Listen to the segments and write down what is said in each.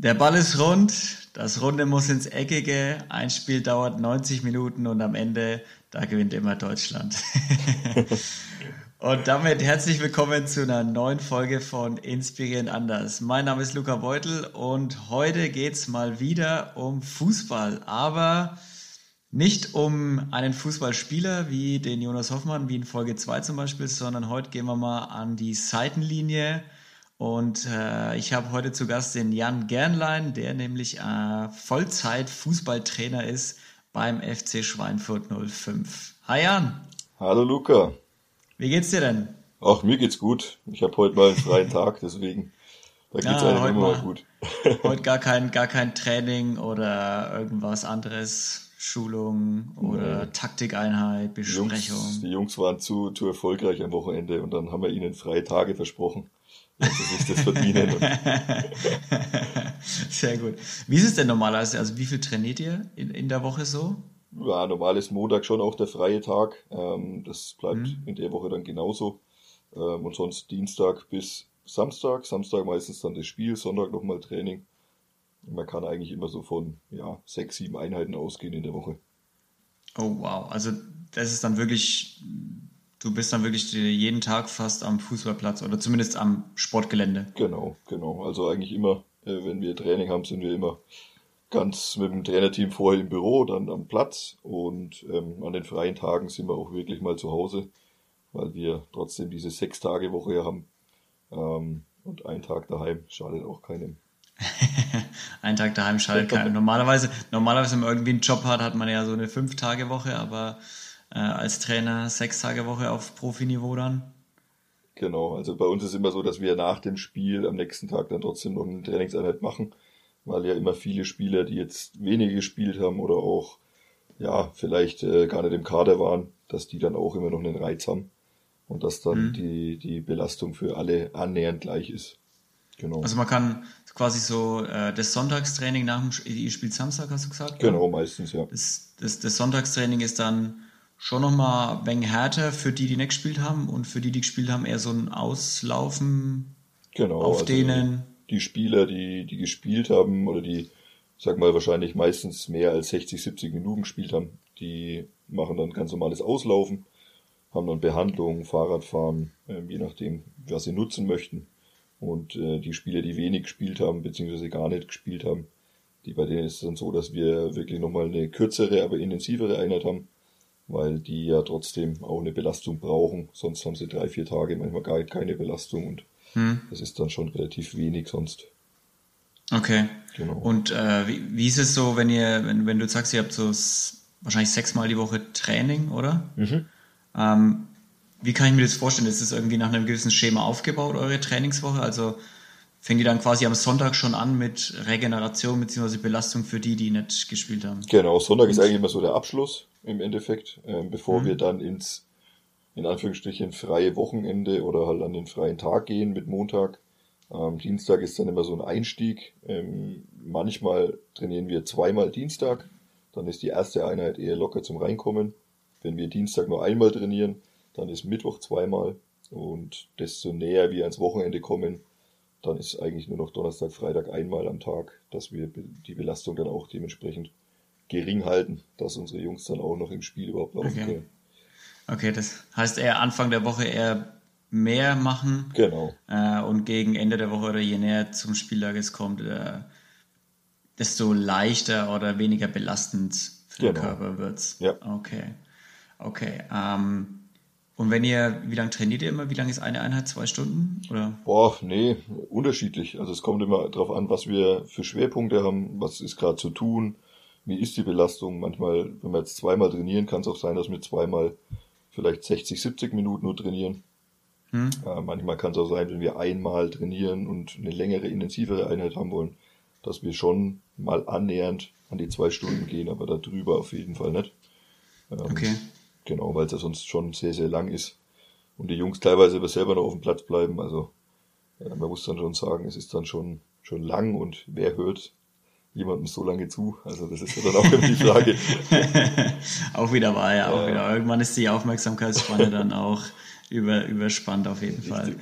Der Ball ist rund, das Runde muss ins Eckige, ein Spiel dauert 90 Minuten und am Ende, da gewinnt immer Deutschland. und damit herzlich willkommen zu einer neuen Folge von Inspirierend Anders. Mein Name ist Luca Beutel und heute geht's mal wieder um Fußball, aber nicht um einen Fußballspieler wie den Jonas Hoffmann, wie in Folge 2 zum Beispiel, sondern heute gehen wir mal an die Seitenlinie und äh, ich habe heute zu Gast den Jan Gernlein, der nämlich äh, Vollzeit-Fußballtrainer ist beim FC Schweinfurt 05. Hi Jan. Hallo Luca. Wie geht's dir denn? Ach, mir geht's gut. Ich habe heute mal einen freien Tag, deswegen da geht's ja, eigentlich immer mal gut. heute gar kein, gar kein Training oder irgendwas anderes, Schulung oder nee. Taktikeinheit, Besprechung. Die Jungs, die Jungs waren zu, zu erfolgreich am Wochenende und dann haben wir ihnen freie Tage versprochen dass sie sich das verdienen. Sehr gut. Wie ist es denn normalerweise? Also wie viel trainiert ihr in, in der Woche so? Ja, normal ist Montag schon auch der freie Tag. Ähm, das bleibt mhm. in der Woche dann genauso. Ähm, und sonst Dienstag bis Samstag. Samstag meistens dann das Spiel, Sonntag nochmal Training. man kann eigentlich immer so von ja, sechs, sieben Einheiten ausgehen in der Woche. Oh wow, also das ist dann wirklich Du bist dann wirklich jeden Tag fast am Fußballplatz oder zumindest am Sportgelände. Genau, genau. Also eigentlich immer, äh, wenn wir Training haben, sind wir immer ganz mit dem Trainerteam vorher im Büro, dann am Platz und ähm, an den freien Tagen sind wir auch wirklich mal zu Hause, weil wir trotzdem diese sechs Tage Woche haben ähm, und ein Tag daheim schadet auch keinem. ein Tag daheim schadet keinem. Normalerweise, normalerweise, wenn man irgendwie einen Job hat, hat man ja so eine fünf Tage Woche, aber äh, als Trainer sechs Tage Woche auf Profiniveau dann. Genau, also bei uns ist immer so, dass wir nach dem Spiel am nächsten Tag dann trotzdem noch eine Trainingseinheit machen, weil ja immer viele Spieler, die jetzt wenige gespielt haben oder auch ja vielleicht äh, gar nicht im Kader waren, dass die dann auch immer noch einen Reiz haben und dass dann mhm. die, die Belastung für alle annähernd gleich ist. Genau. Also man kann quasi so äh, das Sonntagstraining nach dem ihr spielt Samstag, hast du gesagt? Genau, meistens, ja. Das, das, das Sonntagstraining ist dann schon nochmal ein wenig härter für die, die nicht gespielt haben und für die, die gespielt haben, eher so ein Auslaufen genau, auf also denen. Die Spieler, die, die gespielt haben oder die, sag mal, wahrscheinlich meistens mehr als 60, 70 Minuten gespielt haben, die machen dann ganz normales Auslaufen, haben dann Behandlung, Fahrradfahren, äh, je nachdem, was sie nutzen möchten. Und äh, die Spieler, die wenig gespielt haben, beziehungsweise gar nicht gespielt haben, die bei denen ist es dann so, dass wir wirklich nochmal eine kürzere, aber intensivere Einheit haben weil die ja trotzdem auch eine Belastung brauchen. Sonst haben sie drei, vier Tage manchmal gar keine Belastung und hm. das ist dann schon relativ wenig sonst. Okay. Genau. Und äh, wie, wie ist es so, wenn ihr, wenn, wenn du sagst, ihr habt so wahrscheinlich sechsmal die Woche Training, oder? Mhm. Ähm, wie kann ich mir das vorstellen? Ist es irgendwie nach einem gewissen Schema aufgebaut, eure Trainingswoche? Also fängt ihr dann quasi am Sonntag schon an mit Regeneration bzw. Belastung für die, die nicht gespielt haben? Genau, Sonntag ist eigentlich immer so der Abschluss im Endeffekt, äh, bevor mhm. wir dann ins, in Anführungsstrichen, freie Wochenende oder halt an den freien Tag gehen mit Montag. Ähm, Dienstag ist dann immer so ein Einstieg. Ähm, manchmal trainieren wir zweimal Dienstag. Dann ist die erste Einheit eher locker zum Reinkommen. Wenn wir Dienstag nur einmal trainieren, dann ist Mittwoch zweimal. Und desto näher wir ans Wochenende kommen, dann ist eigentlich nur noch Donnerstag, Freitag einmal am Tag, dass wir die Belastung dann auch dementsprechend gering halten, dass unsere Jungs dann auch noch im Spiel überhaupt laufen okay. können. Okay, das heißt eher Anfang der Woche eher mehr machen. Genau. Äh, und gegen Ende der Woche oder je näher zum Spieltag es kommt, äh, desto leichter oder weniger belastend für genau. den Körper wird's. Ja. Okay. Okay. Ähm, und wenn ihr, wie lange trainiert ihr immer? Wie lange ist eine Einheit? Zwei Stunden? Oder? Boah, nee, unterschiedlich. Also es kommt immer darauf an, was wir für Schwerpunkte haben, was ist gerade zu tun wie ist die Belastung. Manchmal, wenn wir jetzt zweimal trainieren, kann es auch sein, dass wir zweimal vielleicht 60, 70 Minuten nur trainieren. Hm. Äh, manchmal kann es auch sein, wenn wir einmal trainieren und eine längere, intensivere Einheit haben wollen, dass wir schon mal annähernd an die zwei Stunden gehen, aber darüber auf jeden Fall nicht. Ähm, okay. Genau, weil es ja sonst schon sehr, sehr lang ist. Und die Jungs teilweise aber selber noch auf dem Platz bleiben. Also ja, man muss dann schon sagen, es ist dann schon, schon lang und wer hört jemandem so lange zu? Also das ist ja dann auch immer die Frage. auch wieder wahr, ja, auch wieder. Irgendwann ist die Aufmerksamkeitsspanne dann auch über, überspannt auf jeden Richtig. Fall.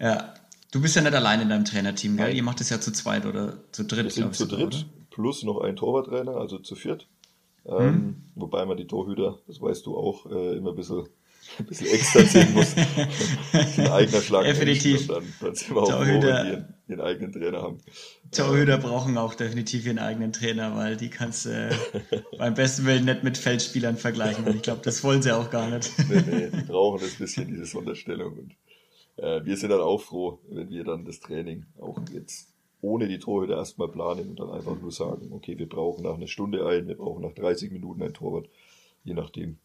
Ja. Du bist ja nicht allein in deinem Trainerteam, gell? Ihr macht es ja zu zweit oder zu dritt. Wir sind zu dritt oder? plus noch ein Torwarttrainer, also zu viert. Ähm, hm. Wobei man die Torhüter, das weißt du auch, äh, immer ein bisschen, ein bisschen extra ziehen muss. ein eigener Schlag. Definitiv. Dann, dann sind wir auch Torhüter, froh, wenn die ihren, ihren, eigenen Trainer haben. Torhüter ähm, brauchen auch definitiv ihren eigenen Trainer, weil die kannst du äh, beim besten Willen nicht mit Feldspielern vergleichen. Und ich glaube, das wollen sie auch gar nicht. nee, nee, die brauchen das bisschen, diese Sonderstellung. Und äh, wir sind dann auch froh, wenn wir dann das Training auch jetzt ohne die Torhüter erstmal planen und dann einfach nur sagen, okay, wir brauchen nach einer Stunde einen, wir brauchen nach 30 Minuten ein Torwart, je nachdem.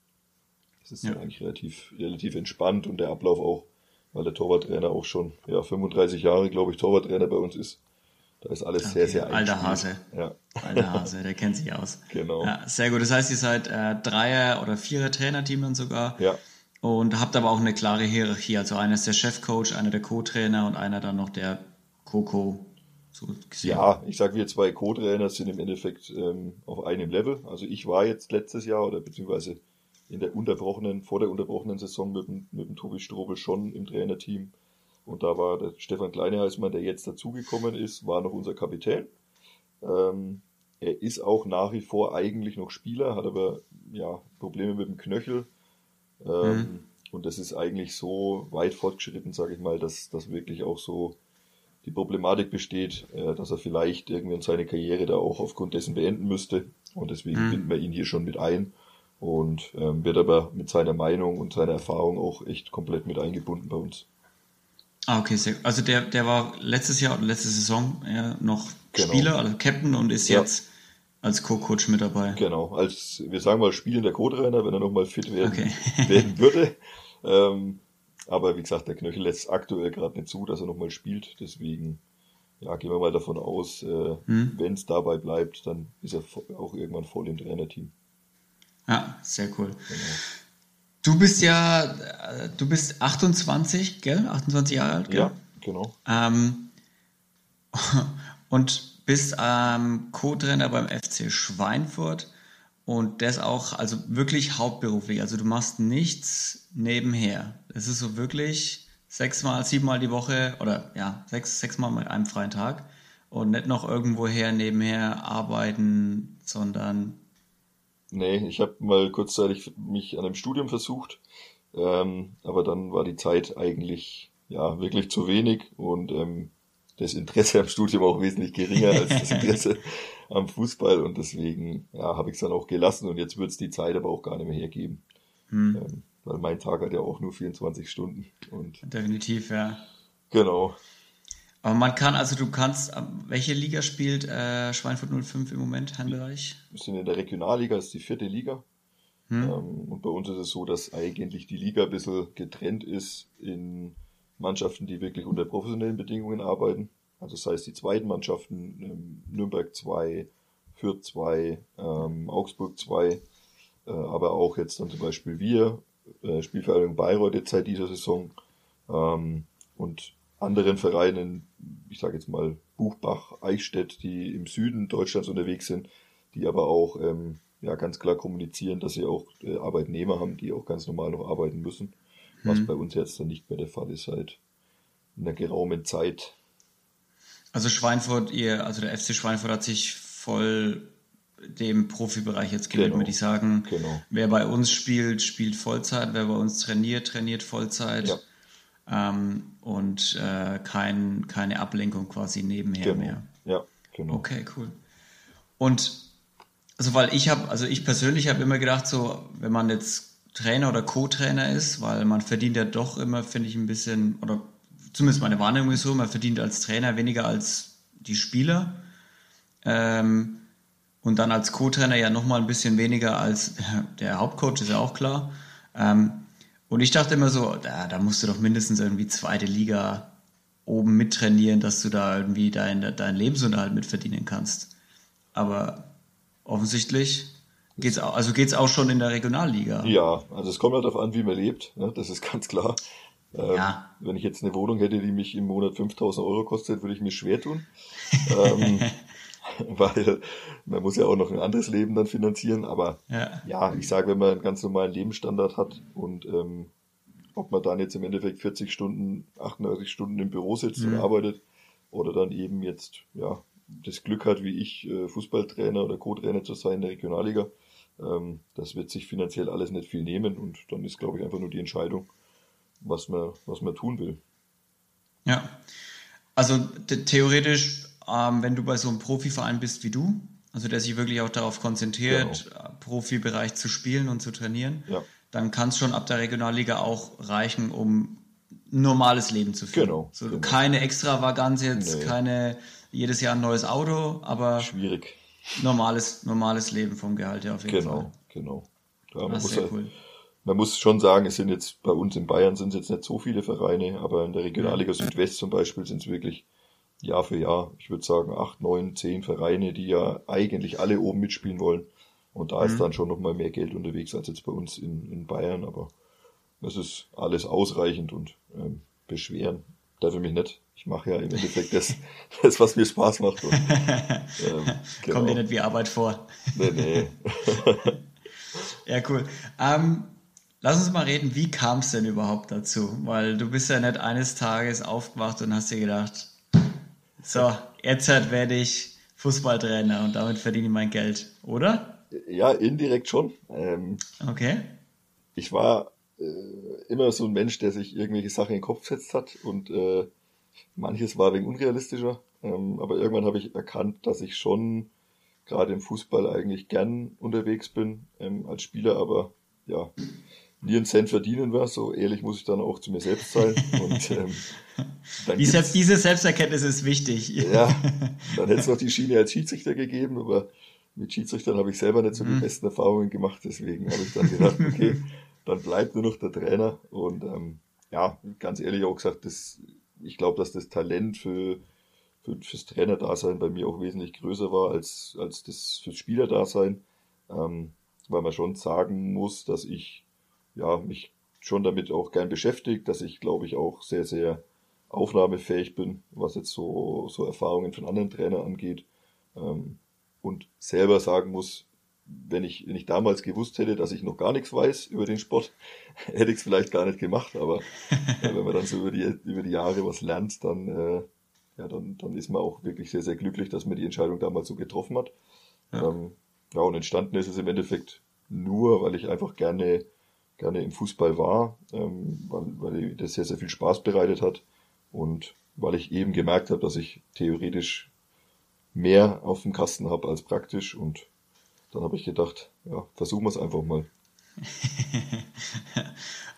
Das ist ja. dann eigentlich relativ, relativ entspannt und der Ablauf auch, weil der Torwarttrainer auch schon ja, 35 Jahre, glaube ich, Torwarttrainer bei uns ist. Da ist alles okay. sehr, sehr Alter Hase. Ja. Alter Hase, der kennt sich aus. Genau. Ja, sehr gut. Das heißt, ihr seid äh, Dreier- oder Vierer-Trainerteam dann sogar. Ja. Und habt aber auch eine klare Hierarchie. Also einer ist der Chefcoach, einer der Co-Trainer und einer dann noch der Co-Co so ja, ich sage, wir zwei Co-Trainer sind im Endeffekt ähm, auf einem Level. Also ich war jetzt letztes Jahr oder beziehungsweise in der unterbrochenen, vor der unterbrochenen Saison mit dem, mit dem Tobi Strobel schon im Trainerteam. Und da war der Stefan Kleineheismann, der jetzt dazugekommen ist, war noch unser Kapitän. Ähm, er ist auch nach wie vor eigentlich noch Spieler, hat aber ja Probleme mit dem Knöchel. Ähm, mhm. Und das ist eigentlich so weit fortgeschritten, sage ich mal, dass das wirklich auch so die Problematik besteht, äh, dass er vielleicht irgendwann seine Karriere da auch aufgrund dessen beenden müsste. Und deswegen mhm. binden wir ihn hier schon mit ein und ähm, wird aber mit seiner Meinung und seiner Erfahrung auch echt komplett mit eingebunden bei uns. Ah, okay, sehr, also der, der war letztes Jahr letzte Saison ja, noch genau. Spieler, also Captain und ist ja. jetzt als Co-Coach mit dabei. Genau, als wir sagen mal spielender Co-Trainer, wenn er nochmal fit werden, okay. werden würde. Ähm, aber wie gesagt, der Knöchel lässt aktuell gerade nicht zu, dass er nochmal spielt. Deswegen ja, gehen wir mal davon aus, äh, hm. wenn es dabei bleibt, dann ist er auch irgendwann voll im Trainerteam. Ja, sehr cool. Genau. Du bist ja, äh, du bist 28, gell? 28 Jahre alt, gell? Ja, genau. Ähm, und bist ähm, Co-Trainer beim FC Schweinfurt. Und das auch, also wirklich hauptberuflich. Also du machst nichts nebenher. Es ist so wirklich sechsmal, siebenmal die Woche oder ja, sechs, sechsmal mit einem freien Tag. Und nicht noch irgendwoher nebenher arbeiten, sondern. Nee, ich habe mal kurzzeitig mich an einem Studium versucht, ähm, aber dann war die Zeit eigentlich ja wirklich zu wenig und ähm, das Interesse am Studium auch wesentlich geringer als das Interesse am Fußball und deswegen ja, habe ich es dann auch gelassen und jetzt wird es die Zeit aber auch gar nicht mehr hergeben. Hm. Ähm, weil mein Tag hat ja auch nur 24 Stunden. Und Definitiv, ja. Genau. Aber man kann, also du kannst, welche Liga spielt äh, Schweinfurt 05 im Moment, Heimbereich? Wir sind in der Regionalliga, das ist die vierte Liga. Hm. Ähm, und bei uns ist es so, dass eigentlich die Liga ein bisschen getrennt ist in Mannschaften, die wirklich unter professionellen Bedingungen arbeiten. Also das heißt die zweiten Mannschaften, ähm, Nürnberg 2, Fürth 2, ähm, Augsburg 2, äh, aber auch jetzt dann zum Beispiel wir, äh, Spielvereinigung Bayreuth jetzt seit dieser Saison ähm, und anderen Vereinen, ich sage jetzt mal Buchbach, Eichstätt, die im Süden Deutschlands unterwegs sind, die aber auch ähm, ja ganz klar kommunizieren, dass sie auch äh, Arbeitnehmer haben, die auch ganz normal noch arbeiten müssen, was mhm. bei uns jetzt dann nicht mehr der Fall ist seit einer geraumen Zeit. Also Schweinfurt, ihr, also der FC Schweinfurt hat sich voll dem Profibereich jetzt gewidmet. Genau. Die sagen, genau. wer bei uns spielt, spielt Vollzeit, wer bei uns trainiert, trainiert Vollzeit. Ja. Ähm, und äh, kein, keine Ablenkung quasi nebenher genau. mehr. Ja, genau. Okay, cool. Und also weil ich habe, also ich persönlich habe immer gedacht, so wenn man jetzt Trainer oder Co-Trainer ist, weil man verdient ja doch immer, finde ich, ein bisschen, oder zumindest meine Wahrnehmung ist so, man verdient als Trainer weniger als die Spieler. Ähm, und dann als Co-Trainer ja nochmal ein bisschen weniger als der Hauptcoach, ist ja auch klar. Ähm, und ich dachte immer so, da, da musst du doch mindestens irgendwie zweite Liga oben mittrainieren, dass du da irgendwie deinen dein Lebensunterhalt mitverdienen kannst. Aber offensichtlich geht's auch, also geht's auch schon in der Regionalliga. Ja, also es kommt halt darauf an, wie man lebt, ne? das ist ganz klar. Ähm, ja. Wenn ich jetzt eine Wohnung hätte, die mich im Monat 5000 Euro kostet, würde ich mir schwer tun. ähm, weil man muss ja auch noch ein anderes Leben dann finanzieren. Aber ja, ja ich sage, wenn man einen ganz normalen Lebensstandard hat und ähm, ob man dann jetzt im Endeffekt 40 Stunden, 38 Stunden im Büro sitzt mhm. und arbeitet oder dann eben jetzt ja das Glück hat, wie ich, äh, Fußballtrainer oder Co-Trainer zu sein in der Regionalliga. Ähm, das wird sich finanziell alles nicht viel nehmen und dann ist, glaube ich, einfach nur die Entscheidung, was man, was man tun will. Ja, also theoretisch, ähm, wenn du bei so einem Profiverein bist wie du, also der sich wirklich auch darauf konzentriert, genau. Profibereich zu spielen und zu trainieren, ja. dann kann es schon ab der Regionalliga auch reichen, um ein normales Leben zu führen. Genau. So, genau. Keine Extravaganz jetzt, nee. keine jedes Jahr ein neues Auto, aber schwierig. Normales, normales Leben vom Gehalt her auf jeden genau, Fall. Genau, genau. Ja, man, muss halt, cool. man muss schon sagen, es sind jetzt bei uns in Bayern sind es jetzt nicht so viele Vereine, aber in der Regionalliga Südwest zum Beispiel sind es wirklich Jahr für Jahr, ich würde sagen, acht, neun, zehn Vereine, die ja eigentlich alle oben mitspielen wollen. Und da mhm. ist dann schon nochmal mehr Geld unterwegs als jetzt bei uns in, in Bayern, aber es ist alles ausreichend und ähm, beschweren darf ich mich nicht. Ich mache ja im Endeffekt das, das was mir Spaß macht. Und, ähm, genau. Kommt dir nicht wie Arbeit vor. Nee, nee. ja, cool. Ähm, lass uns mal reden, wie kam es denn überhaupt dazu? Weil du bist ja nicht eines Tages aufgewacht und hast dir gedacht, so, jetzt werde ich Fußballtrainer und damit verdiene ich mein Geld, oder? Ja, indirekt schon. Ähm, okay. Ich war äh, immer so ein Mensch, der sich irgendwelche Sachen in den Kopf gesetzt hat und äh, manches war wegen unrealistischer. Ähm, aber irgendwann habe ich erkannt, dass ich schon gerade im Fußball eigentlich gern unterwegs bin ähm, als Spieler, aber ja, nie einen Cent verdienen war. So ehrlich muss ich dann auch zu mir selbst sein. Und, ähm, die selbst, diese Selbsterkenntnis ist wichtig. Ja, dann hätte es noch die Schiene als Schiedsrichter gegeben, aber mit Schiedsrichtern habe ich selber nicht so die mhm. besten Erfahrungen gemacht. Deswegen habe ich dann gedacht, okay, dann bleibt nur noch der Trainer. Und ähm, ja, ganz ehrlich auch gesagt, das, ich glaube, dass das Talent für, für, fürs Trainerdasein bei mir auch wesentlich größer war als, als das fürs Spielerdasein. Ähm, weil man schon sagen muss, dass ich ja, mich schon damit auch gern beschäftigt, dass ich, glaube ich, auch sehr, sehr aufnahmefähig bin, was jetzt so, so Erfahrungen von anderen Trainern angeht. Ähm, und selber sagen muss, wenn ich, wenn ich damals gewusst hätte, dass ich noch gar nichts weiß über den Sport, hätte ich es vielleicht gar nicht gemacht. Aber äh, wenn man dann so über die, über die Jahre was lernt, dann, äh, ja, dann, dann ist man auch wirklich sehr, sehr glücklich, dass man die Entscheidung damals so getroffen hat. Ja, ähm, ja und entstanden ist es im Endeffekt nur, weil ich einfach gerne, gerne im Fußball war, ähm, weil, weil das sehr, sehr viel Spaß bereitet hat und weil ich eben gemerkt habe, dass ich theoretisch mehr auf dem Kasten habe als praktisch und dann habe ich gedacht, ja, versuchen wir es einfach mal.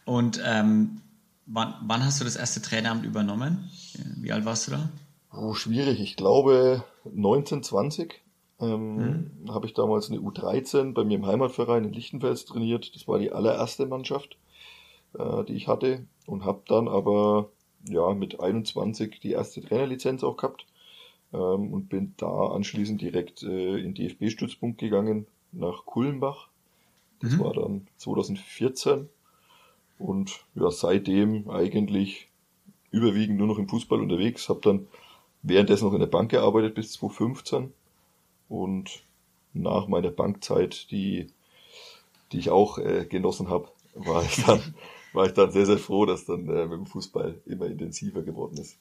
Und ähm, wann, wann hast du das erste Traineramt übernommen? Wie alt warst du da? Oh, schwierig. Ich glaube 1920 ähm, hm. habe ich damals eine U13 bei mir im Heimatverein in Lichtenfels trainiert. Das war die allererste Mannschaft, äh, die ich hatte und habe dann aber ja mit 21 die erste Trainerlizenz auch gehabt ähm, und bin da anschließend direkt äh, in DFB-Stützpunkt gegangen nach Kulmbach. Das mhm. war dann 2014 und ja, seitdem eigentlich überwiegend nur noch im Fußball unterwegs, habe dann währenddessen noch in der Bank gearbeitet bis 2015 und nach meiner Bankzeit, die, die ich auch äh, genossen habe, war ich dann war ich dann sehr, sehr froh, dass dann äh, mit dem Fußball immer intensiver geworden ist.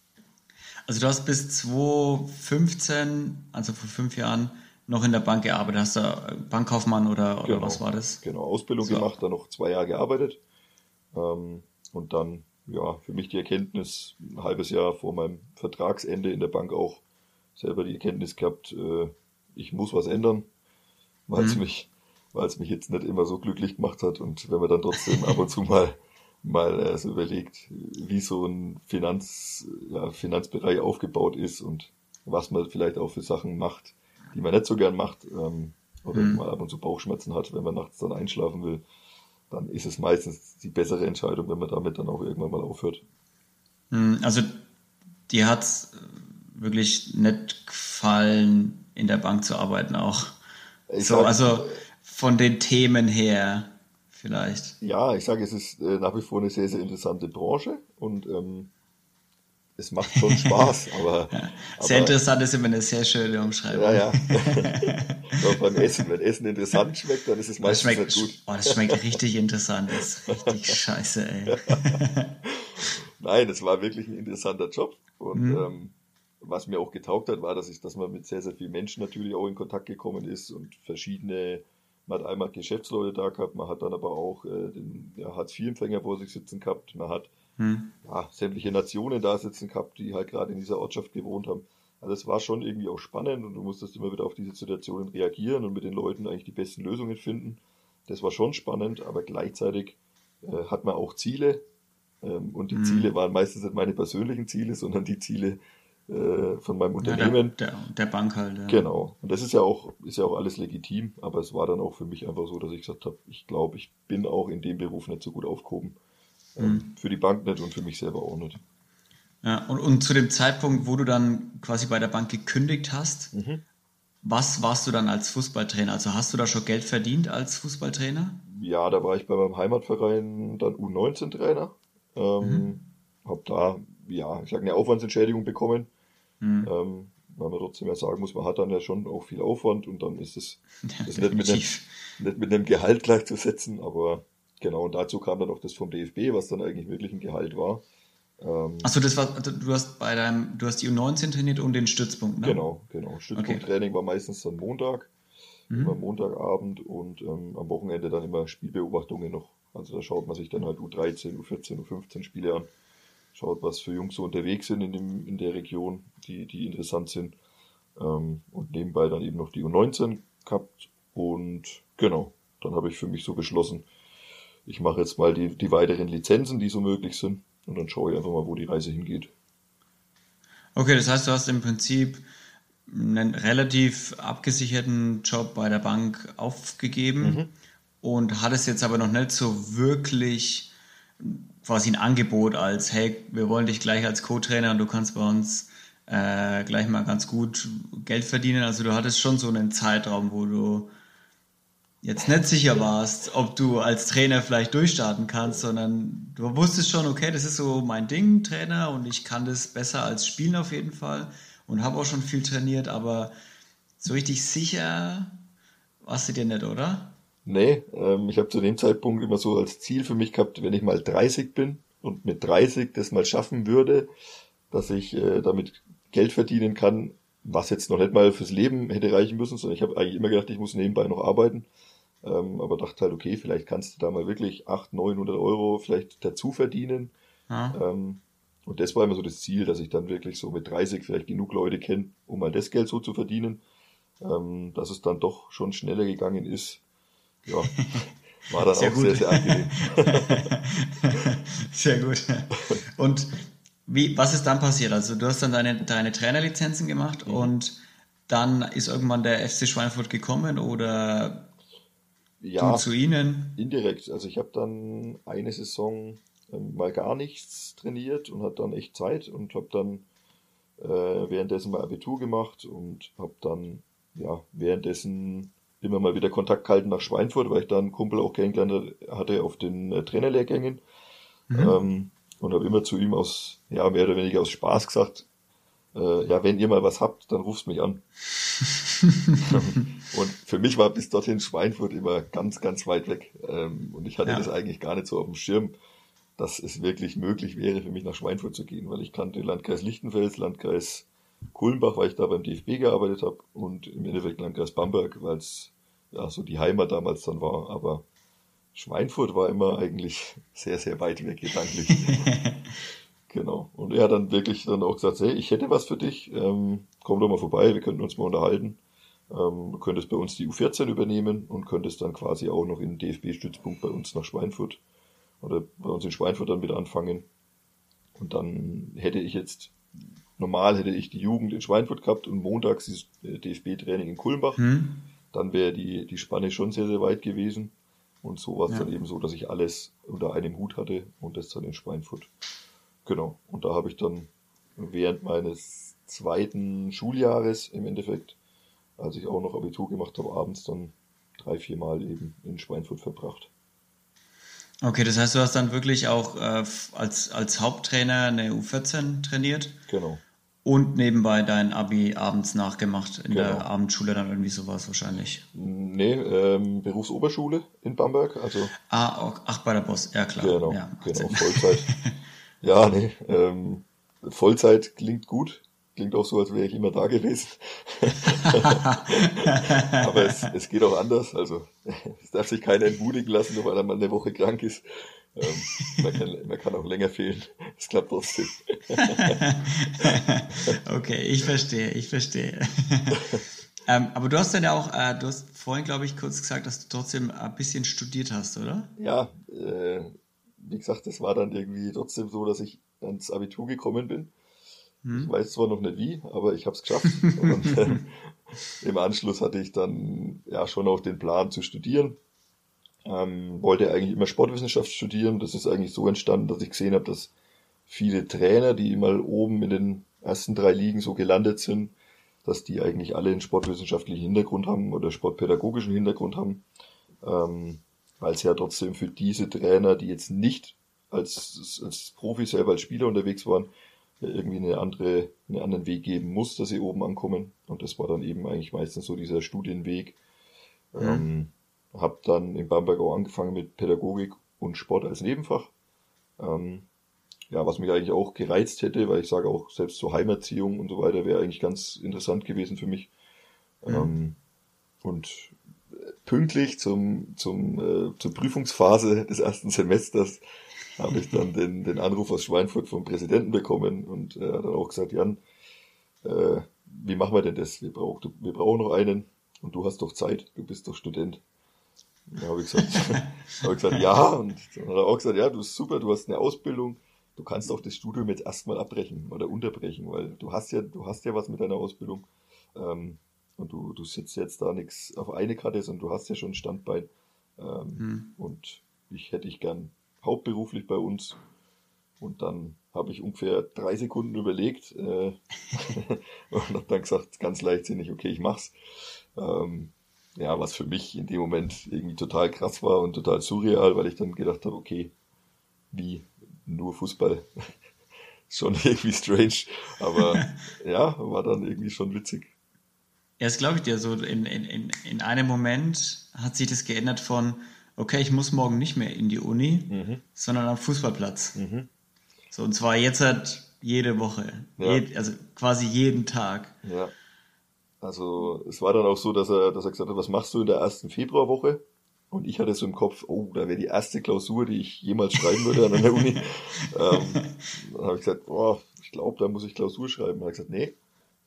Also du hast bis 2015, also vor fünf Jahren, noch in der Bank gearbeitet. Hast du Bankkaufmann oder, oder genau, was war das? Genau, Ausbildung so. gemacht, dann noch zwei Jahre gearbeitet. Ähm, und dann, ja, für mich die Erkenntnis, ein halbes Jahr vor meinem Vertragsende in der Bank auch selber die Erkenntnis gehabt, äh, ich muss was ändern, weil es mhm. mich, weil es mich jetzt nicht immer so glücklich gemacht hat. Und wenn man dann trotzdem ab und zu mal mal äh, so überlegt, wie so ein Finanz, ja, Finanzbereich aufgebaut ist und was man vielleicht auch für Sachen macht, die man nicht so gern macht, ähm, oder mhm. mal ab und zu Bauchschmerzen hat, wenn man nachts dann einschlafen will, dann ist es meistens die bessere Entscheidung, wenn man damit dann auch irgendwann mal aufhört. Mhm, also dir hat wirklich nicht gefallen, in der Bank zu arbeiten auch. Ich so, sag, also von den Themen her vielleicht. Ja, ich sage, es ist äh, nach wie vor eine sehr, sehr interessante Branche und ähm, es macht schon Spaß, aber. sehr aber, interessant ist immer eine sehr schöne Umschreibung. Ja, ja. beim Essen, wenn Essen interessant schmeckt, dann ist es meistens schmeckt, gut. Oh, das schmeckt richtig interessant. Das ist richtig scheiße, ey. Nein, es war wirklich ein interessanter Job. Und mhm. ähm, was mir auch getaugt hat, war, dass ich, dass man mit sehr, sehr vielen Menschen natürlich auch in Kontakt gekommen ist und verschiedene, man hat einmal Geschäftsleute da gehabt, man hat dann aber auch äh, den ja, Hartz-IV-Empfänger vor sich sitzen gehabt, man hat hm. ja, sämtliche Nationen da sitzen gehabt, die halt gerade in dieser Ortschaft gewohnt haben. Also es war schon irgendwie auch spannend und du musstest immer wieder auf diese Situationen reagieren und mit den Leuten eigentlich die besten Lösungen finden. Das war schon spannend, aber gleichzeitig äh, hat man auch Ziele ähm, und die hm. Ziele waren meistens nicht meine persönlichen Ziele, sondern die Ziele äh, von meinem Unternehmen. Ja, der, der, der, Bank halt. Ja. Genau. Und das ist ja auch, ist ja auch alles legitim, aber es war dann auch für mich einfach so, dass ich gesagt habe, ich glaube, ich bin auch in dem Beruf nicht so gut aufgehoben. Mhm. Für die Bank nicht und für mich selber auch nicht. Ja, und, und zu dem Zeitpunkt, wo du dann quasi bei der Bank gekündigt hast, mhm. was warst du dann als Fußballtrainer? Also hast du da schon Geld verdient als Fußballtrainer? Ja, da war ich bei meinem Heimatverein dann U19-Trainer. Ähm, mhm. Hab da, ja, ich sag eine Aufwandsentschädigung bekommen. Mhm. Ähm, weil man trotzdem ja sagen muss, man hat dann ja schon auch viel Aufwand und dann ist es ja, nicht, mit einem, nicht mit einem Gehalt gleichzusetzen, aber Genau, und dazu kam dann auch das vom DFB, was dann eigentlich wirklich ein Gehalt war. Ähm, Achso, das war, du hast bei deinem, du hast die U19 trainiert und den Stützpunkt, ne? Genau, genau. Stützpunkttraining okay. war meistens dann Montag, mhm. immer Montagabend und ähm, am Wochenende dann immer Spielbeobachtungen noch. Also da schaut man sich dann halt U13, U14, U15 Spiele an, schaut, was für Jungs so unterwegs sind in, dem, in der Region, die, die interessant sind. Ähm, und nebenbei dann eben noch die U19 gehabt und genau, dann habe ich für mich so beschlossen, ich mache jetzt mal die, die weiteren Lizenzen, die so möglich sind, und dann schaue ich einfach mal, wo die Reise hingeht. Okay, das heißt, du hast im Prinzip einen relativ abgesicherten Job bei der Bank aufgegeben mhm. und hattest jetzt aber noch nicht so wirklich quasi ein Angebot als, hey, wir wollen dich gleich als Co-Trainer und du kannst bei uns äh, gleich mal ganz gut Geld verdienen. Also du hattest schon so einen Zeitraum, wo du jetzt nicht sicher warst, ob du als Trainer vielleicht durchstarten kannst, sondern du wusstest schon, okay, das ist so mein Ding, Trainer, und ich kann das besser als Spielen auf jeden Fall und habe auch schon viel trainiert, aber so richtig sicher warst du dir nicht, oder? Nee, ähm, ich habe zu dem Zeitpunkt immer so als Ziel für mich gehabt, wenn ich mal 30 bin und mit 30 das mal schaffen würde, dass ich äh, damit Geld verdienen kann, was jetzt noch nicht mal fürs Leben hätte reichen müssen, sondern ich habe eigentlich immer gedacht, ich muss nebenbei noch arbeiten. Ähm, aber dachte halt, okay, vielleicht kannst du da mal wirklich 800, 900 Euro vielleicht dazu verdienen. Ja. Ähm, und das war immer so das Ziel, dass ich dann wirklich so mit 30 vielleicht genug Leute kenne, um mal das Geld so zu verdienen. Ähm, dass es dann doch schon schneller gegangen ist. Ja, war dann sehr auch gut. sehr, sehr angenehm. sehr gut. Und wie, was ist dann passiert? Also du hast dann deine, deine Trainerlizenzen gemacht mhm. und dann ist irgendwann der FC Schweinfurt gekommen oder ja, zu Ihnen? Indirekt. Also ich habe dann eine Saison ähm, mal gar nichts trainiert und hatte dann echt Zeit und habe dann äh, währenddessen mal Abitur gemacht und habe dann ja währenddessen immer mal wieder Kontakt gehalten nach Schweinfurt, weil ich da einen Kumpel auch kennengelernt hatte auf den äh, Trainerlehrgängen. Mhm. Ähm, und habe immer zu ihm aus, ja, mehr oder weniger aus Spaß gesagt, äh, ja, wenn ihr mal was habt, dann ruft mich an. und für mich war bis dorthin Schweinfurt immer ganz, ganz weit weg. Ähm, und ich hatte ja. das eigentlich gar nicht so auf dem Schirm, dass es wirklich möglich wäre, für mich nach Schweinfurt zu gehen, weil ich kannte Landkreis Lichtenfels, Landkreis Kulmbach, weil ich da beim DFB gearbeitet habe und im Endeffekt Landkreis Bamberg, weil es ja so die Heimat damals dann war. Aber Schweinfurt war immer eigentlich sehr, sehr weit weg gedanklich. Genau. Und er hat dann wirklich dann auch gesagt, hey, ich hätte was für dich, ähm, komm doch mal vorbei, wir könnten uns mal unterhalten. Ähm, du könntest bei uns die U14 übernehmen und könntest dann quasi auch noch in den DFB-Stützpunkt bei uns nach Schweinfurt oder bei uns in Schweinfurt dann wieder anfangen. Und dann hätte ich jetzt, normal hätte ich die Jugend in Schweinfurt gehabt und montags dieses äh, DFB-Training in Kulmbach. Hm. Dann wäre die, die Spanne schon sehr, sehr weit gewesen. Und so war es ja. dann eben so, dass ich alles unter einem Hut hatte und das dann in Schweinfurt. Genau. Und da habe ich dann während meines zweiten Schuljahres im Endeffekt, als ich auch noch Abitur gemacht habe, abends dann drei, vier Mal eben in Schweinfurt verbracht. Okay, das heißt, du hast dann wirklich auch äh, als, als Haupttrainer eine U14 trainiert? Genau. Und nebenbei dein Abi abends nachgemacht, in genau. der Abendschule dann irgendwie sowas wahrscheinlich. Nee, ähm, Berufsoberschule in Bamberg. Also, ah, auch, ach, bei der Boss, ja klar. Genau, ja, genau Vollzeit. ja, nee, ähm, Vollzeit klingt gut. Klingt auch so, als wäre ich immer da gewesen. Aber es, es geht auch anders. Also es darf sich keiner entmutigen lassen, nur weil er mal eine Woche krank ist. Ähm, man, kann, man kann auch länger fehlen. Es klappt trotzdem. okay, ich verstehe, ich verstehe. ähm, aber du hast dann ja auch, äh, du hast vorhin, glaube ich, kurz gesagt, dass du trotzdem ein bisschen studiert hast, oder? Ja, äh, wie gesagt, es war dann irgendwie trotzdem so, dass ich ans Abitur gekommen bin. Hm. Ich weiß zwar noch nicht wie, aber ich habe es geschafft. Und äh, im Anschluss hatte ich dann ja schon auch den Plan zu studieren. Ähm, wollte eigentlich immer Sportwissenschaft studieren. Das ist eigentlich so entstanden, dass ich gesehen habe, dass viele Trainer, die mal oben in den ersten drei Ligen so gelandet sind, dass die eigentlich alle einen sportwissenschaftlichen Hintergrund haben oder sportpädagogischen Hintergrund haben. Ähm, weil es ja trotzdem für diese Trainer, die jetzt nicht als, als Profi selber als Spieler unterwegs waren, ja irgendwie eine andere, einen anderen Weg geben muss, dass sie oben ankommen. Und das war dann eben eigentlich meistens so dieser Studienweg. Mhm. Ähm, hab dann in Bamberg auch angefangen mit Pädagogik und Sport als Nebenfach. Ähm, ja, was mich eigentlich auch gereizt hätte, weil ich sage auch, selbst so Heimerziehung und so weiter wäre eigentlich ganz interessant gewesen für mich. Mhm. Ähm, und pünktlich zum, zum, äh, zur Prüfungsphase des ersten Semesters habe ich dann den, den Anruf aus Schweinfurt vom Präsidenten bekommen und er hat dann auch gesagt, Jan, äh, wie machen wir denn das? Wir, brauch, wir brauchen noch einen und du hast doch Zeit, du bist doch Student. Da habe ich, gesagt, hab ich gesagt, ja. Und dann hat er auch gesagt, ja, du bist super, du hast eine Ausbildung, du kannst auch das Studium jetzt erstmal abbrechen oder unterbrechen, weil du hast ja, du hast ja was mit deiner Ausbildung. Ähm, und du, du sitzt jetzt da nichts auf eine Karte, sondern du hast ja schon ein Standbein. Ähm, hm. Und ich hätte dich gern hauptberuflich bei uns. Und dann habe ich ungefähr drei Sekunden überlegt äh, und habe dann gesagt, ganz leichtsinnig, okay, ich mach's. Ähm, ja, was für mich in dem Moment irgendwie total krass war und total surreal, weil ich dann gedacht habe, okay, wie nur Fußball. schon irgendwie strange, aber ja, war dann irgendwie schon witzig. Ja, das glaube ich dir. So in, in, in einem Moment hat sich das geändert von, okay, ich muss morgen nicht mehr in die Uni, mhm. sondern am Fußballplatz. Mhm. So, und zwar jetzt halt jede Woche. Ja. Jed, also quasi jeden Tag. Ja. Also es war dann auch so, dass er, dass er gesagt hat, was machst du in der ersten Februarwoche? Und ich hatte so im Kopf, oh, da wäre die erste Klausur, die ich jemals schreiben würde an der Uni. ähm, dann habe ich gesagt, boah, ich glaube, da muss ich Klausur schreiben. Dann hat er gesagt, nee,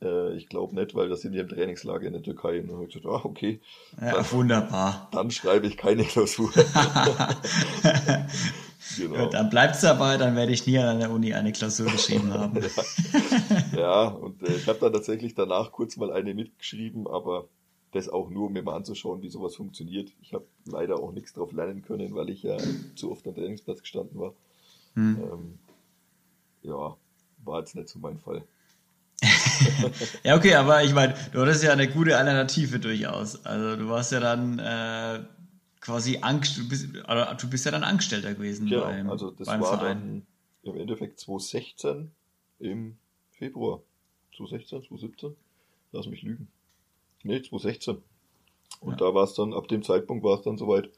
äh, ich glaube nicht, weil das sind ja im Trainingslager in der Türkei. Und dann habe ich gesagt, ah, okay. Ja, dann, wunderbar. Dann schreibe ich keine Klausur. genau. Dann bleibt es dabei, dann werde ich nie an der Uni eine Klausur geschrieben haben. ja. ja, und äh, ich habe dann tatsächlich danach kurz mal eine mitgeschrieben, aber das auch nur, um mir mal anzuschauen, wie sowas funktioniert. Ich habe leider auch nichts drauf lernen können, weil ich ja zu oft am Trainingsplatz gestanden war. Hm. Ähm, ja, war jetzt nicht so mein Fall. ja, okay, aber ich meine, du hattest ja eine gute Alternative durchaus. Also du warst ja dann äh, quasi Angst, du bist, du bist ja dann Angestellter gewesen genau, beim, also das beim war Verein. dann im Endeffekt 2016 im Februar. 2016, 2017? Lass mich lügen. Nee, 2016. Und ja. da war es dann, ab dem Zeitpunkt war es dann soweit,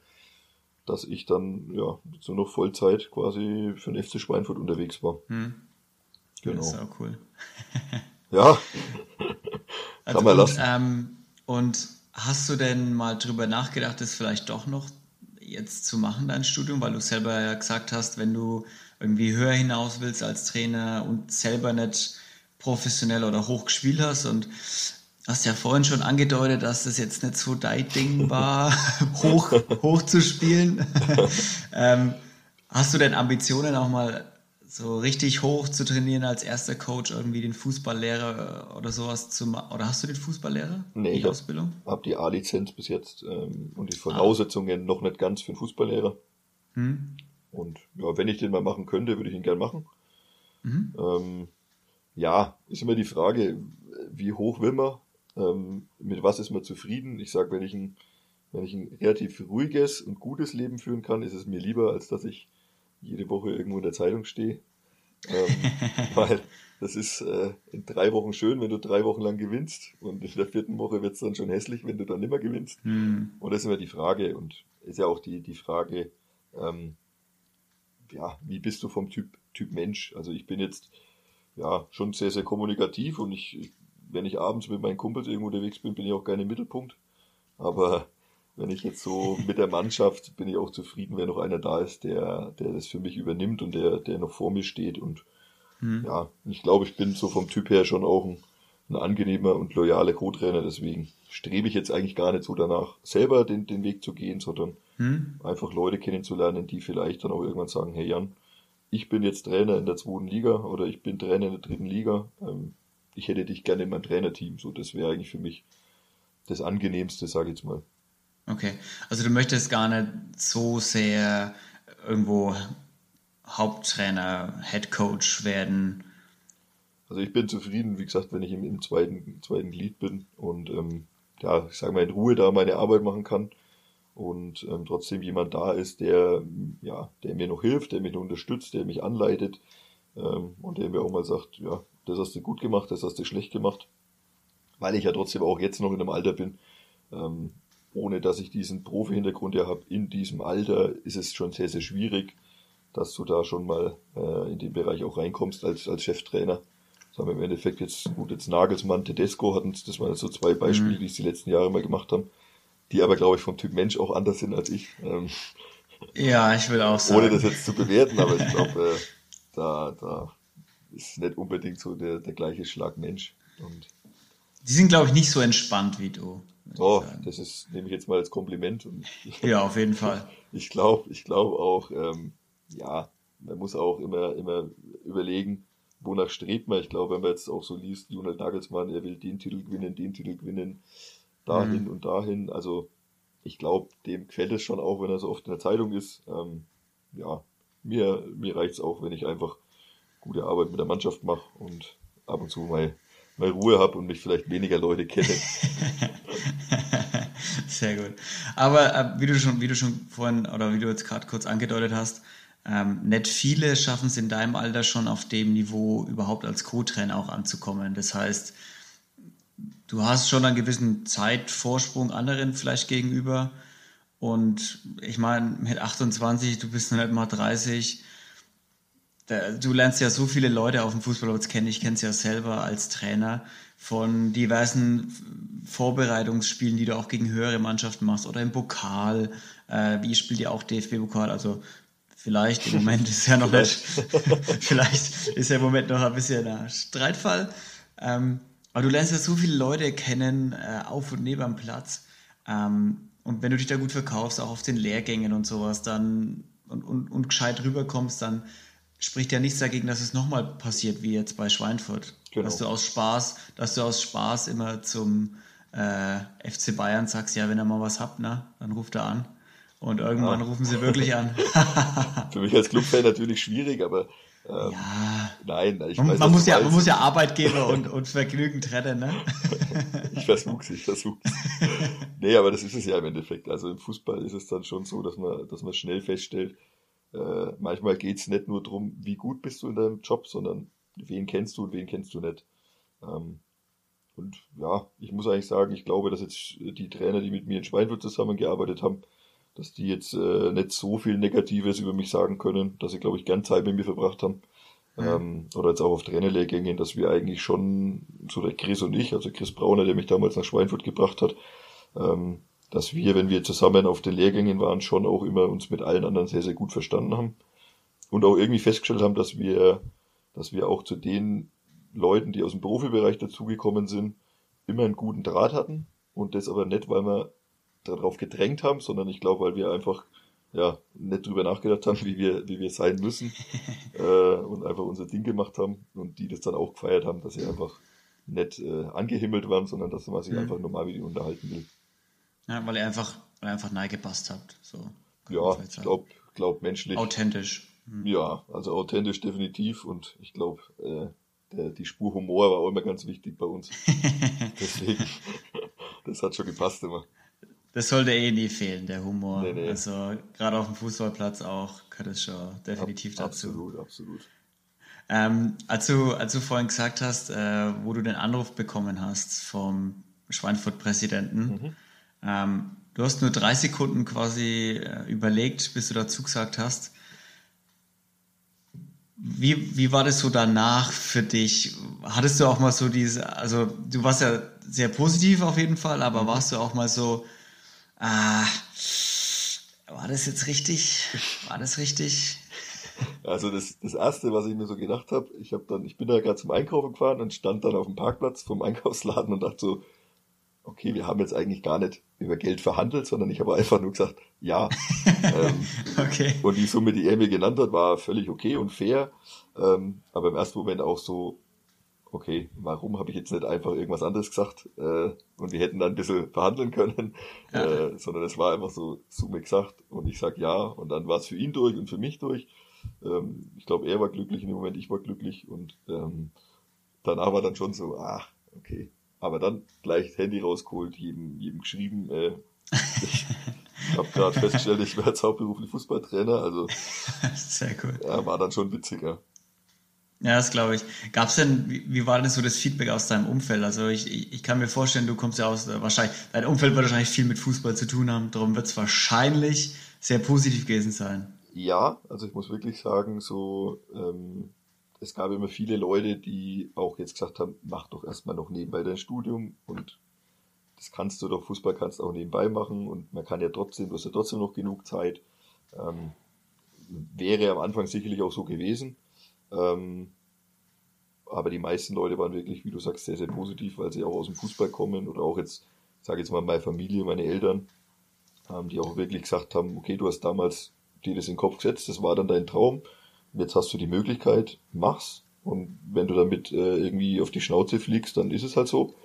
dass ich dann, ja, so noch Vollzeit quasi für den FC Schweinfurt unterwegs war. Hm. Genau. Das ist auch cool. ja. Also Kann man lassen. Ähm, und hast du denn mal drüber nachgedacht, das vielleicht doch noch jetzt zu machen, dein Studium, weil du selber ja gesagt hast, wenn du irgendwie höher hinaus willst als Trainer und selber nicht professionell oder hoch gespielt hast und hast ja vorhin schon angedeutet, dass das jetzt nicht so dein Ding war, hoch, hoch zu spielen. ähm, hast du denn Ambitionen auch mal so richtig hoch zu trainieren als erster Coach, irgendwie den Fußballlehrer oder sowas zu machen? Oder hast du den Fußballlehrer? Nee, die ich Ausbildung? habe die A-Lizenz bis jetzt ähm, und die Voraussetzungen ah. noch nicht ganz für den Fußballlehrer. Hm. Und ja, wenn ich den mal machen könnte, würde ich ihn gern machen. Mhm. Ähm, ja, ist immer die Frage, wie hoch will man? Ähm, mit was ist man zufrieden? Ich sage, wenn ich ein wenn ich ein relativ ruhiges und gutes Leben führen kann, ist es mir lieber, als dass ich jede Woche irgendwo in der Zeitung stehe. Ähm, weil das ist äh, in drei Wochen schön, wenn du drei Wochen lang gewinnst. Und in der vierten Woche wird es dann schon hässlich, wenn du dann nimmer gewinnst. Mhm. Und das ist immer die Frage. Und ist ja auch die, die Frage, ähm, ja, wie bist du vom Typ, Typ Mensch? Also ich bin jetzt ja schon sehr, sehr kommunikativ und ich, wenn ich abends mit meinen Kumpels irgendwo unterwegs bin, bin ich auch gerne im Mittelpunkt. Aber wenn ich jetzt so mit der Mannschaft bin ich auch zufrieden, wenn noch einer da ist, der, der das für mich übernimmt und der, der noch vor mir steht. Und mhm. ja, ich glaube, ich bin so vom Typ her schon auch ein, ein angenehmer und loyaler Co-Trainer. Deswegen strebe ich jetzt eigentlich gar nicht so danach, selber den, den Weg zu gehen, sondern mhm. einfach Leute kennenzulernen, die vielleicht dann auch irgendwann sagen, hey Jan, ich bin jetzt Trainer in der zweiten Liga oder ich bin Trainer in der dritten Liga. Ähm, ich hätte dich gerne in mein Trainerteam. So, das wäre eigentlich für mich das Angenehmste, sage ich jetzt mal. Okay, also du möchtest gar nicht so sehr irgendwo Haupttrainer, Head Coach werden. Also ich bin zufrieden, wie gesagt, wenn ich im, im zweiten, zweiten Glied bin und ähm, ja, ich sage mal in Ruhe da meine Arbeit machen kann und ähm, trotzdem jemand da ist, der ja, der mir noch hilft, der mich noch unterstützt, der mich anleitet ähm, und der mir auch mal sagt, ja, das hast du gut gemacht, das hast du schlecht gemacht, weil ich ja trotzdem auch jetzt noch in einem Alter bin, ähm, ohne dass ich diesen Profi-Hintergrund ja habe, in diesem Alter ist es schon sehr, sehr schwierig, dass du da schon mal äh, in den Bereich auch reinkommst als, als Cheftrainer. Das haben wir im Endeffekt jetzt, gut, jetzt Nagelsmann, Tedesco hatten, das waren so zwei Beispiele, mhm. die es die letzten Jahre mal gemacht haben, die aber, glaube ich, vom Typ Mensch auch anders sind als ich. Ähm, ja, ich will auch sagen. Ohne das jetzt zu bewerten, aber ich glaube, äh, da, da ist nicht unbedingt so der, der gleiche Schlag Mensch. Und die sind, glaube ich, nicht so entspannt wie du. Oh, das ist, nehme ich jetzt mal als Kompliment. Und ja, auf jeden Fall. ich glaube, ich glaube auch, ähm, ja, man muss auch immer, immer überlegen, wonach strebt man. Ich glaube, wenn man jetzt auch so liest, Jonathan Nagelsmann, er will den Titel gewinnen, den Titel gewinnen, dahin mhm. und dahin. Also ich glaube, dem quält es schon auch, wenn er so oft in der Zeitung ist. Ähm, ja, mir, mir reicht es auch, wenn ich einfach gute Arbeit mit der Mannschaft mache und ab und zu mal, mal Ruhe habe und mich vielleicht weniger Leute kennen. Sehr gut. Aber äh, wie du schon, wie du schon vorhin oder wie du jetzt gerade kurz angedeutet hast, ähm, nicht viele schaffen es in deinem Alter schon auf dem Niveau überhaupt als Co-Trainer auch anzukommen. Das heißt, du hast schon einen gewissen Zeitvorsprung anderen vielleicht gegenüber. Und ich meine, mit 28, du bist noch nicht mal 30, du lernst ja so viele Leute auf dem Fußballplatz kennen. Ich kenne es ja selber als Trainer von diversen Vorbereitungsspielen, die du auch gegen höhere Mannschaften machst oder im Pokal. Äh, wie spielt ihr auch DFB-Pokal? Also vielleicht im Moment ist ja noch nicht, vielleicht ist ja im Moment noch ein bisschen ein Streitfall. Ähm, aber du lernst ja so viele Leute kennen, äh, auf und neben am Platz. Ähm, und wenn du dich da gut verkaufst, auch auf den Lehrgängen und sowas, dann und, und, und gescheit rüberkommst, dann spricht ja nichts dagegen, dass es nochmal passiert, wie jetzt bei Schweinfurt. Genau. Dass du aus Spaß, dass du aus Spaß immer zum äh, FC Bayern sagst, ja, wenn ihr mal was habt, ne, dann ruft er an. Und irgendwann ja. rufen sie wirklich an. Für mich als Clubfan natürlich schwierig, aber ähm, ja. nein, ich man, weiß, man muss ja, man muss ja Arbeitgeber und, und Vergnügen trennen, ne? ich versuch's, ich versuch's. nee, aber das ist es ja im Endeffekt. Also im Fußball ist es dann schon so, dass man, dass man schnell feststellt, äh, manchmal geht es nicht nur darum, wie gut bist du in deinem Job, sondern wen kennst du und wen kennst du nicht. Ähm, und ja, ich muss eigentlich sagen, ich glaube, dass jetzt die Trainer, die mit mir in Schweinfurt zusammengearbeitet haben, dass die jetzt äh, nicht so viel Negatives über mich sagen können, dass sie, glaube ich, gern Zeit mit mir verbracht haben. Mhm. Ähm, oder jetzt auch auf Trainerlehrgängen, dass wir eigentlich schon, so der Chris und ich, also Chris Brauner, der mich damals nach Schweinfurt gebracht hat, ähm, dass wir, wenn wir zusammen auf den Lehrgängen waren, schon auch immer uns mit allen anderen sehr, sehr gut verstanden haben. Und auch irgendwie festgestellt haben, dass wir, dass wir auch zu den Leuten, die aus dem Profibereich dazugekommen sind, immer einen guten Draht hatten. Und das aber nicht, weil wir darauf gedrängt haben, sondern ich glaube, weil wir einfach ja nicht drüber nachgedacht haben, wie wir, wie wir sein müssen äh, und einfach unser Ding gemacht haben und die das dann auch gefeiert haben, dass sie einfach nicht äh, angehimmelt waren, sondern dass man sich mhm. einfach normal mit ihnen unterhalten will. Ja, weil ihr einfach, weil ihr einfach nahe gepasst habt. So, ja, ich glaube, glaub menschlich. Authentisch. Mhm. Ja, also authentisch definitiv und ich glaube, äh, der, die Spur Humor war auch immer ganz wichtig bei uns. Deswegen, das hat schon gepasst immer. das sollte eh nie fehlen, der Humor. Nee, nee. Also gerade auf dem Fußballplatz auch gehört es schon definitiv Ab, dazu. Absolut, absolut. Ähm, als, du, als du vorhin gesagt hast, äh, wo du den Anruf bekommen hast vom Schweinfurt-Präsidenten, mhm. Ähm, du hast nur drei Sekunden quasi äh, überlegt, bis du dazu gesagt hast. Wie, wie war das so danach für dich? Hattest du auch mal so diese, also du warst ja sehr positiv auf jeden Fall, aber mhm. warst du auch mal so, ah, war das jetzt richtig? War das richtig? Also das, das erste, was ich mir so gedacht habe, ich habe dann, ich bin da gerade zum Einkaufen gefahren und stand dann auf dem Parkplatz vom Einkaufsladen und dachte so, okay, wir haben jetzt eigentlich gar nicht über Geld verhandelt, sondern ich habe einfach nur gesagt, ja. ähm, okay. Und die Summe, die er mir genannt hat, war völlig okay und fair. Ähm, aber im ersten Moment auch so, okay, warum habe ich jetzt nicht einfach irgendwas anderes gesagt äh, und wir hätten dann ein bisschen verhandeln können, ja. äh, sondern es war einfach so Summe gesagt und ich sag ja und dann war es für ihn durch und für mich durch. Ähm, ich glaube, er war glücklich in dem Moment, ich war glücklich und ähm, danach war dann schon so, ach, okay. Aber dann gleich das Handy rausgeholt, jedem, jedem geschrieben, äh, ich habe gerade festgestellt, ich werde jetzt hauptberuflich Fußballtrainer, also sehr cool. Ja, war dann schon witziger. Ja, das glaube ich. Gab es denn, wie, wie, war denn so das Feedback aus deinem Umfeld? Also ich, ich, ich kann mir vorstellen, du kommst ja aus, äh, wahrscheinlich, dein Umfeld wird wahrscheinlich viel mit Fußball zu tun haben, darum wird es wahrscheinlich sehr positiv gewesen sein. Ja, also ich muss wirklich sagen, so, ähm, es gab immer viele Leute, die auch jetzt gesagt haben, mach doch erstmal noch nebenbei dein Studium und das kannst du doch, Fußball kannst du auch nebenbei machen und man kann ja trotzdem, du hast ja trotzdem noch genug Zeit. Ähm, wäre am Anfang sicherlich auch so gewesen. Ähm, aber die meisten Leute waren wirklich, wie du sagst, sehr, sehr positiv, weil sie auch aus dem Fußball kommen oder auch jetzt, sage jetzt mal, meine Familie, meine Eltern, ähm, die auch wirklich gesagt haben, okay, du hast damals dir das in den Kopf gesetzt, das war dann dein Traum, jetzt hast du die Möglichkeit, mach's. Und wenn du damit äh, irgendwie auf die Schnauze fliegst, dann ist es halt so.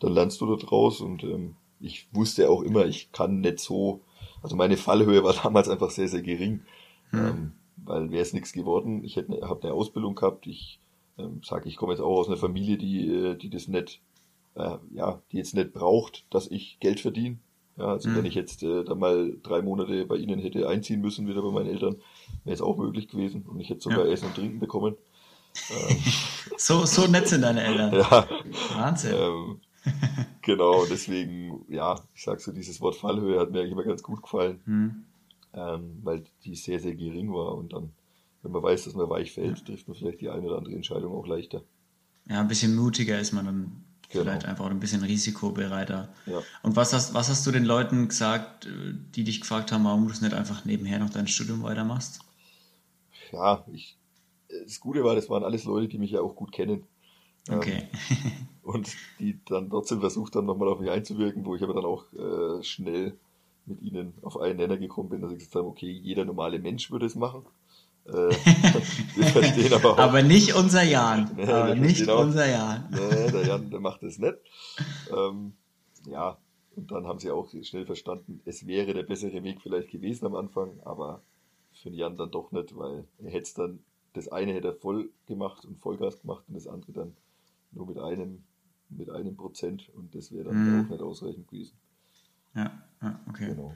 Dann lernst du da draus und ähm, ich wusste auch immer, ich kann nicht so, also meine Fallhöhe war damals einfach sehr, sehr gering. Hm. Ähm, weil wäre es nichts geworden. Ich hätte habe eine Ausbildung gehabt. Ich ähm, sage, ich komme jetzt auch aus einer Familie, die äh, die das nicht, äh, ja, die jetzt nicht braucht, dass ich Geld verdiene. Ja, also mhm. wenn ich jetzt äh, da mal drei Monate bei ihnen hätte einziehen müssen, wieder bei meinen Eltern, wäre es auch möglich gewesen und ich hätte sogar ja. Essen und Trinken bekommen. Ähm, so, so nett sind deine Eltern. Ja. Wahnsinn. Ähm, genau, deswegen, ja, ich sag so, dieses Wort Fallhöhe hat mir eigentlich immer ganz gut gefallen. Mhm ähm, weil die sehr, sehr gering war. Und dann, wenn man weiß, dass man weich fällt, ja. trifft man vielleicht die eine oder andere Entscheidung auch leichter. Ja, ein bisschen mutiger ist man dann genau. vielleicht einfach ein bisschen risikobereiter. Ja. Und was hast, was hast du den Leuten gesagt, die dich gefragt haben, warum du es nicht einfach nebenher noch dein Studium weitermachst? Ja, ich, das Gute war, das waren alles Leute, die mich ja auch gut kennen. Okay. Ähm, und die dann trotzdem versucht haben, nochmal auf mich einzuwirken, wo ich aber dann auch äh, schnell mit ihnen auf einen Nenner gekommen bin, dass ich gesagt habe, okay, jeder normale Mensch würde es machen. Äh, wir verstehen aber auch. aber nicht unser Jan. Nee, aber nicht auch, unser Jan. Nee, der Jan, der macht es nicht. Ähm, ja, und dann haben sie auch schnell verstanden, es wäre der bessere Weg vielleicht gewesen am Anfang, aber für den Jan dann doch nicht, weil er hätte es dann, das eine hätte er voll gemacht und Vollgas gemacht und das andere dann nur mit einem, mit einem Prozent und das wäre dann mhm. auch nicht ausreichend gewesen. Ja, ja okay. Genau.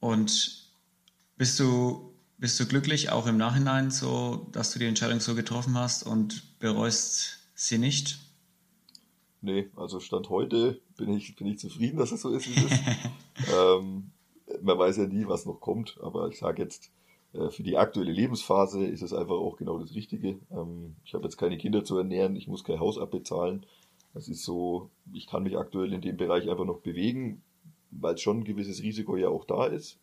Und bist du, bist du glücklich auch im Nachhinein, so, dass du die Entscheidung so getroffen hast und bereust sie nicht? Nee, also Stand heute bin ich, bin ich zufrieden, dass es so ist, wie es ist. ähm, man weiß ja nie, was noch kommt, aber ich sage jetzt, äh, für die aktuelle Lebensphase ist es einfach auch genau das Richtige. Ähm, ich habe jetzt keine Kinder zu ernähren, ich muss kein Haus abbezahlen. Das ist so, ich kann mich aktuell in dem Bereich einfach noch bewegen, weil schon ein gewisses Risiko ja auch da ist.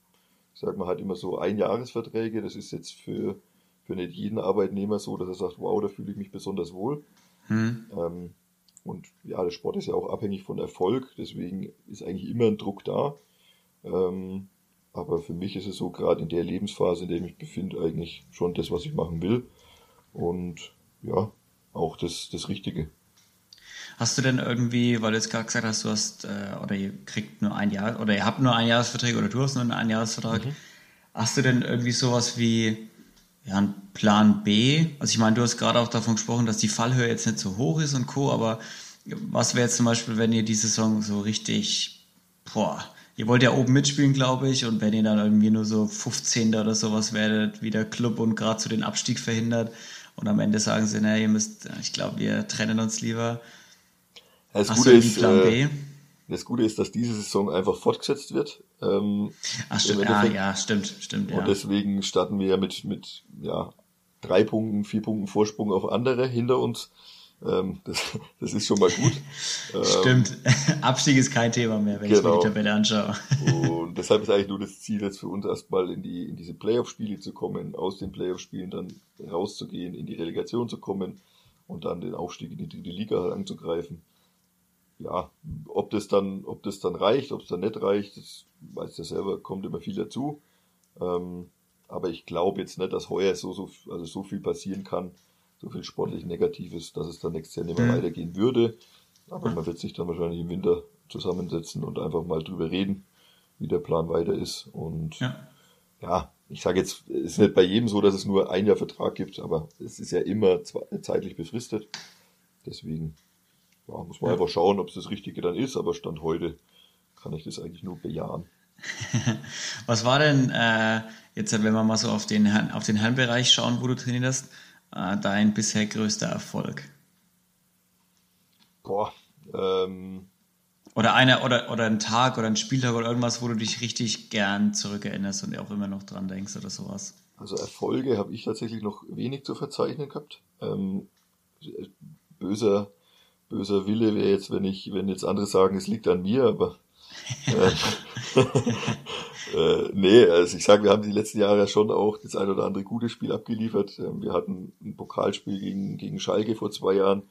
Sage, man hat immer so Einjahresverträge, das ist jetzt für, für nicht jeden Arbeitnehmer so, dass er sagt, wow, da fühle ich mich besonders wohl. Hm. Ähm, und ja, der Sport ist ja auch abhängig von Erfolg, deswegen ist eigentlich immer ein Druck da. Ähm, aber für mich ist es so, gerade in der Lebensphase, in der ich mich befinde, eigentlich schon das, was ich machen will. Und ja, auch das, das Richtige. Hast du denn irgendwie, weil du jetzt gerade gesagt hast, du hast, äh, oder ihr kriegt nur ein Jahr, oder ihr habt nur ein Jahresvertrag, oder du hast nur einen Einjahresvertrag, mhm. hast du denn irgendwie sowas wie ja, einen Plan B? Also ich meine, du hast gerade auch davon gesprochen, dass die Fallhöhe jetzt nicht so hoch ist und Co., aber was wäre jetzt zum Beispiel, wenn ihr die Saison so richtig, boah, ihr wollt ja oben mitspielen, glaube ich, und wenn ihr dann irgendwie nur so 15. oder sowas werdet, wie der Club und gerade zu den Abstieg verhindert und am Ende sagen sie, naja, ihr müsst, ich glaube, wir trennen uns lieber. Das Hast Gute ist? Äh, das Gute ist, dass diese Saison einfach fortgesetzt wird. Ähm, Ach, stimmt, ja, ja, stimmt, stimmt, ja. Und deswegen starten wir ja mit, mit, ja, drei Punkten, vier Punkten Vorsprung auf andere hinter uns. Ähm, das, das ist schon mal gut. Stimmt. Ähm, Abstieg ist kein Thema mehr, wenn genau. ich mir die genau. Tabelle anschaue. Und deshalb ist eigentlich nur das Ziel jetzt für uns erstmal in die, in diese Playoff-Spiele zu kommen, aus den Playoff-Spielen dann rauszugehen, in die Relegation zu kommen und dann den Aufstieg in die dritte Liga anzugreifen. Ja, ob das dann, ob das dann reicht, ob es dann nicht reicht, das weiß ja selber, kommt immer viel dazu. Ähm, aber ich glaube jetzt nicht, dass heuer so, so, also so viel passieren kann, so viel sportlich Negatives, dass es dann nächstes Jahr nicht mehr mhm. weitergehen würde. Aber man wird sich dann wahrscheinlich im Winter zusammensetzen und einfach mal drüber reden, wie der Plan weiter ist. Und ja, ja ich sage jetzt, es ist nicht bei jedem so, dass es nur ein Jahr Vertrag gibt, aber es ist ja immer zeitlich befristet. Deswegen ja, muss man ja. einfach schauen, ob es das Richtige dann ist. Aber Stand heute kann ich das eigentlich nur bejahen. Was war denn äh, jetzt, wenn wir mal so auf den, auf den Herrenbereich schauen, wo du trainierst, äh, dein bisher größter Erfolg? Boah, ähm. Oder einer oder, oder ein Tag oder ein Spieltag oder irgendwas, wo du dich richtig gern zurückerinnerst und auch immer noch dran denkst oder sowas. Also Erfolge habe ich tatsächlich noch wenig zu verzeichnen gehabt. Ähm, böser, böser Wille wäre jetzt, wenn ich, wenn jetzt andere sagen, es liegt an mir, aber äh, äh, nee, also ich sage, wir haben die letzten Jahre ja schon auch das ein oder andere gute Spiel abgeliefert. Ähm, wir hatten ein Pokalspiel gegen, gegen Schalke vor zwei Jahren,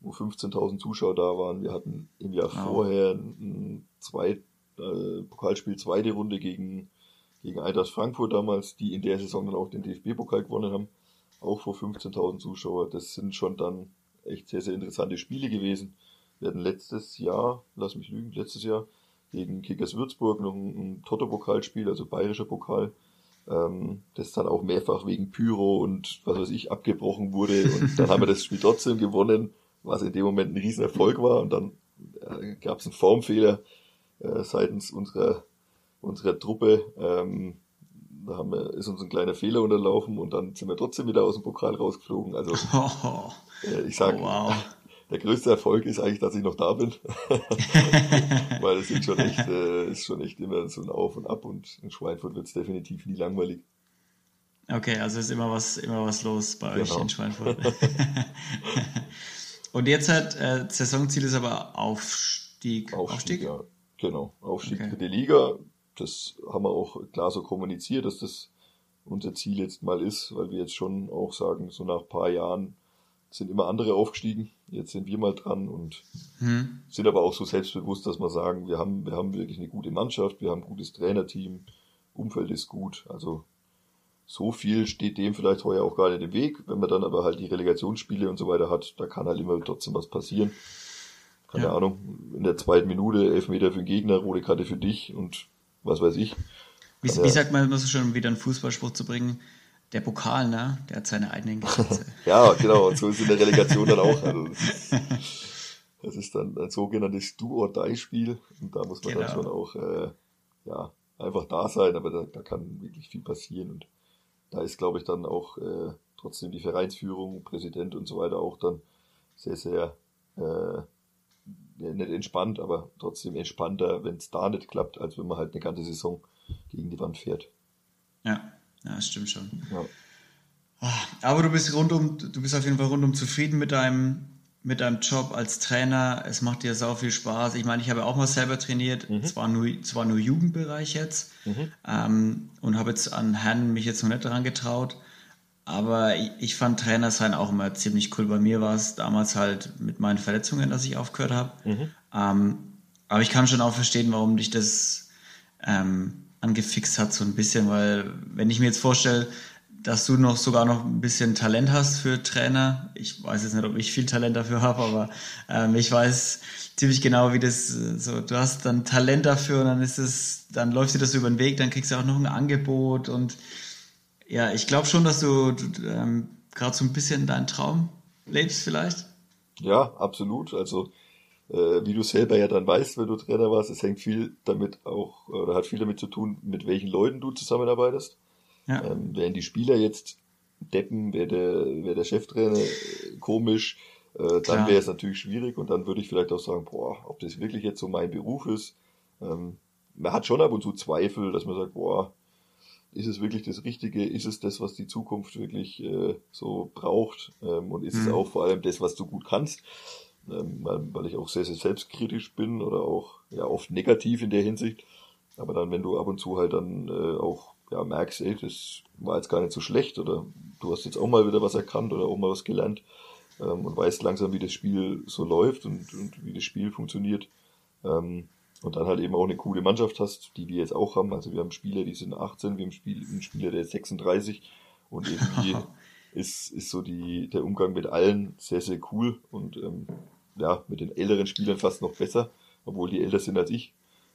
wo 15.000 Zuschauer da waren. Wir hatten im Jahr wow. vorher ein zwei, äh, Pokalspiel zweite Runde gegen, gegen Eintracht Frankfurt damals, die in der Saison dann auch den DFB-Pokal gewonnen haben, auch vor 15.000 Zuschauer. Das sind schon dann echt sehr, sehr interessante Spiele gewesen. Wir hatten letztes Jahr, lass mich lügen, letztes Jahr gegen Kickers Würzburg noch ein, ein Toto-Pokalspiel, also bayerischer Pokal, ähm, das dann auch mehrfach wegen Pyro und was weiß ich abgebrochen wurde und dann haben wir das Spiel trotzdem gewonnen, was in dem Moment ein Riesenerfolg war und dann äh, gab es einen Formfehler äh, seitens unserer unserer Truppe. Ähm, da haben wir, ist uns ein kleiner Fehler unterlaufen und dann sind wir trotzdem wieder aus dem Pokal rausgeflogen. Also äh, ich sage, oh, wow der größte Erfolg ist eigentlich, dass ich noch da bin. Weil es ist schon echt, äh, ist schon echt immer so ein Auf und Ab und in Schweinfurt wird es definitiv nie langweilig. Okay, also ist immer was, immer was los bei genau. euch in Schweinfurt. und jetzt hat äh, Saisonziel ist aber Aufstieg. Aufstieg, Aufstieg? ja, genau. Aufstieg okay. für die Liga. Das haben wir auch klar so kommuniziert, dass das unser Ziel jetzt mal ist, weil wir jetzt schon auch sagen, so nach ein paar Jahren sind immer andere aufgestiegen. Jetzt sind wir mal dran und hm. sind aber auch so selbstbewusst, dass wir sagen, wir haben, wir haben wirklich eine gute Mannschaft, wir haben ein gutes Trainerteam, Umfeld ist gut. Also so viel steht dem vielleicht heuer auch gar nicht im Weg. Wenn man dann aber halt die Relegationsspiele und so weiter hat, da kann halt immer trotzdem was passieren. Keine ja. Ahnung, in der zweiten Minute elf Meter für den Gegner, rote Karte für dich und was weiß ich. Wie, wie sagt man, muss schon wieder einen Fußballspruch zu bringen? der Pokal, ne? Der hat seine eigenen Gesetze. ja, genau. Und so ist es in der Relegation dann auch. Also das, ist, dann ein sogenanntes Do-or-Die-Spiel. Und da muss man genau. dann schon auch äh, ja, einfach da sein. Aber da, da kann wirklich viel passieren. Und da ist, glaube ich, dann auch äh, trotzdem die Vereinsführung, Präsident und so weiter auch dann sehr, sehr äh, nicht entspannt, aber trotzdem entspannter, wenn es da nicht klappt, als wenn man halt eine ganze Saison gegen die Wand fährt. Ja, ja, das stimmt schon. Ja. Ah, aber du bist rundum, du bist auf jeden Fall rundum zufrieden mit deinem, mit deinem Job als Trainer. Es macht dir sau viel Spaß. Ich meine, ich habe auch mal selber trainiert, mhm. zwar nur, zwar nur Jugendbereich jetzt, mhm. ähm, und habe jetzt an Herren mich jetzt noch nicht daran getraut. Aber ich, fand Trainer sein auch immer ziemlich cool. Bei mir war es damals halt mit meinen Verletzungen, dass ich aufgehört habe. Mhm. Ähm, aber ich kann schon auch verstehen, warum dich das ähm, angefixt hat, so ein bisschen, weil wenn ich mir jetzt vorstelle, dass du noch sogar noch ein bisschen Talent hast für Trainer. Ich weiß jetzt nicht, ob ich viel Talent dafür habe, aber ähm, ich weiß ziemlich genau, wie das so. Du hast dann Talent dafür und dann ist es, dann läuft dir das über den Weg, dann kriegst du auch noch ein Angebot und ja, ich glaube schon, dass du, du ähm, gerade so ein bisschen deinen Traum lebst vielleicht. Ja, absolut. Also äh, wie du selber ja dann weißt, wenn du Trainer warst, es hängt viel damit auch, oder hat viel damit zu tun, mit welchen Leuten du zusammenarbeitest. Ja. Ähm, wären die Spieler jetzt deppen, wäre der, wär der Cheftrainer komisch, äh, dann wäre es natürlich schwierig und dann würde ich vielleicht auch sagen, boah, ob das wirklich jetzt so mein Beruf ist. Ähm, man hat schon ab und zu Zweifel, dass man sagt, boah, ist es wirklich das Richtige? Ist es das, was die Zukunft wirklich äh, so braucht? Ähm, und ist mhm. es auch vor allem das, was du gut kannst? ähm, weil, weil ich auch sehr, sehr selbstkritisch bin oder auch ja oft negativ in der Hinsicht. Aber dann, wenn du ab und zu halt dann äh, auch ja, merkst, ey, das war jetzt gar nicht so schlecht oder du hast jetzt auch mal wieder was erkannt oder auch mal was gelernt ähm, und weißt langsam, wie das Spiel so läuft und, und wie das Spiel funktioniert. Ähm, und dann halt eben auch eine coole Mannschaft hast, die wir jetzt auch haben. Also wir haben Spieler, die sind 18, wir haben Spiel, einen Spieler, der ist 36 und irgendwie ist, ist so die, der Umgang mit allen sehr, sehr cool und ähm, ja, mit den älteren Spielern fast noch besser, obwohl die älter sind als ich.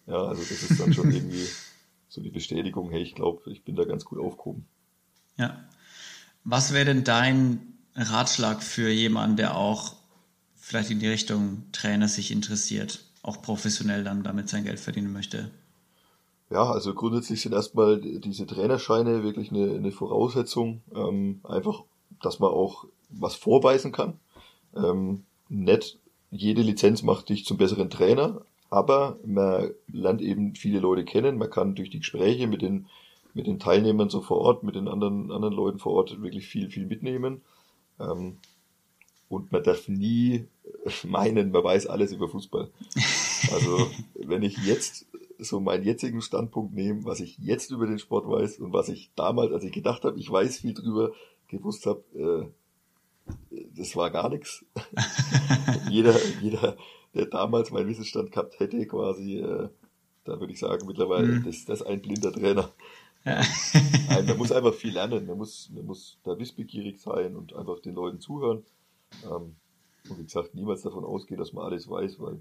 Ja, also das ist dann schon irgendwie so die Bestätigung, hey, ich glaube, ich bin da ganz gut aufgehoben. Ja. Was wäre denn dein Ratschlag für jemanden, der auch vielleicht in die Richtung Trainer sich interessiert, auch professionell dann damit sein Geld verdienen möchte? Ja, also grundsätzlich sind erstmal diese Trainerscheine wirklich eine, eine Voraussetzung. Ähm, einfach, dass man auch was vorweisen kann. Ähm, nicht jede Lizenz macht dich zum besseren Trainer, aber man lernt eben viele Leute kennen. Man kann durch die Gespräche mit den, mit den Teilnehmern so vor Ort, mit den anderen, anderen Leuten vor Ort wirklich viel, viel mitnehmen. Ähm, und man darf nie meinen, man weiß alles über Fußball. Also, wenn ich jetzt so meinen jetzigen Standpunkt nehme, was ich jetzt über den Sport weiß und was ich damals, als ich gedacht habe, ich weiß viel drüber, gewusst habe, äh, das war gar nichts. jeder, jeder, der damals meinen Wissensstand gehabt hätte, quasi, äh, da würde ich sagen, mittlerweile, mhm. das, das ist ein blinder Trainer. Ja. Man muss einfach viel lernen, man muss, man muss da wissbegierig sein und einfach den Leuten zuhören. Ähm, und wie gesagt, niemals davon ausgehen, dass man alles weiß, weil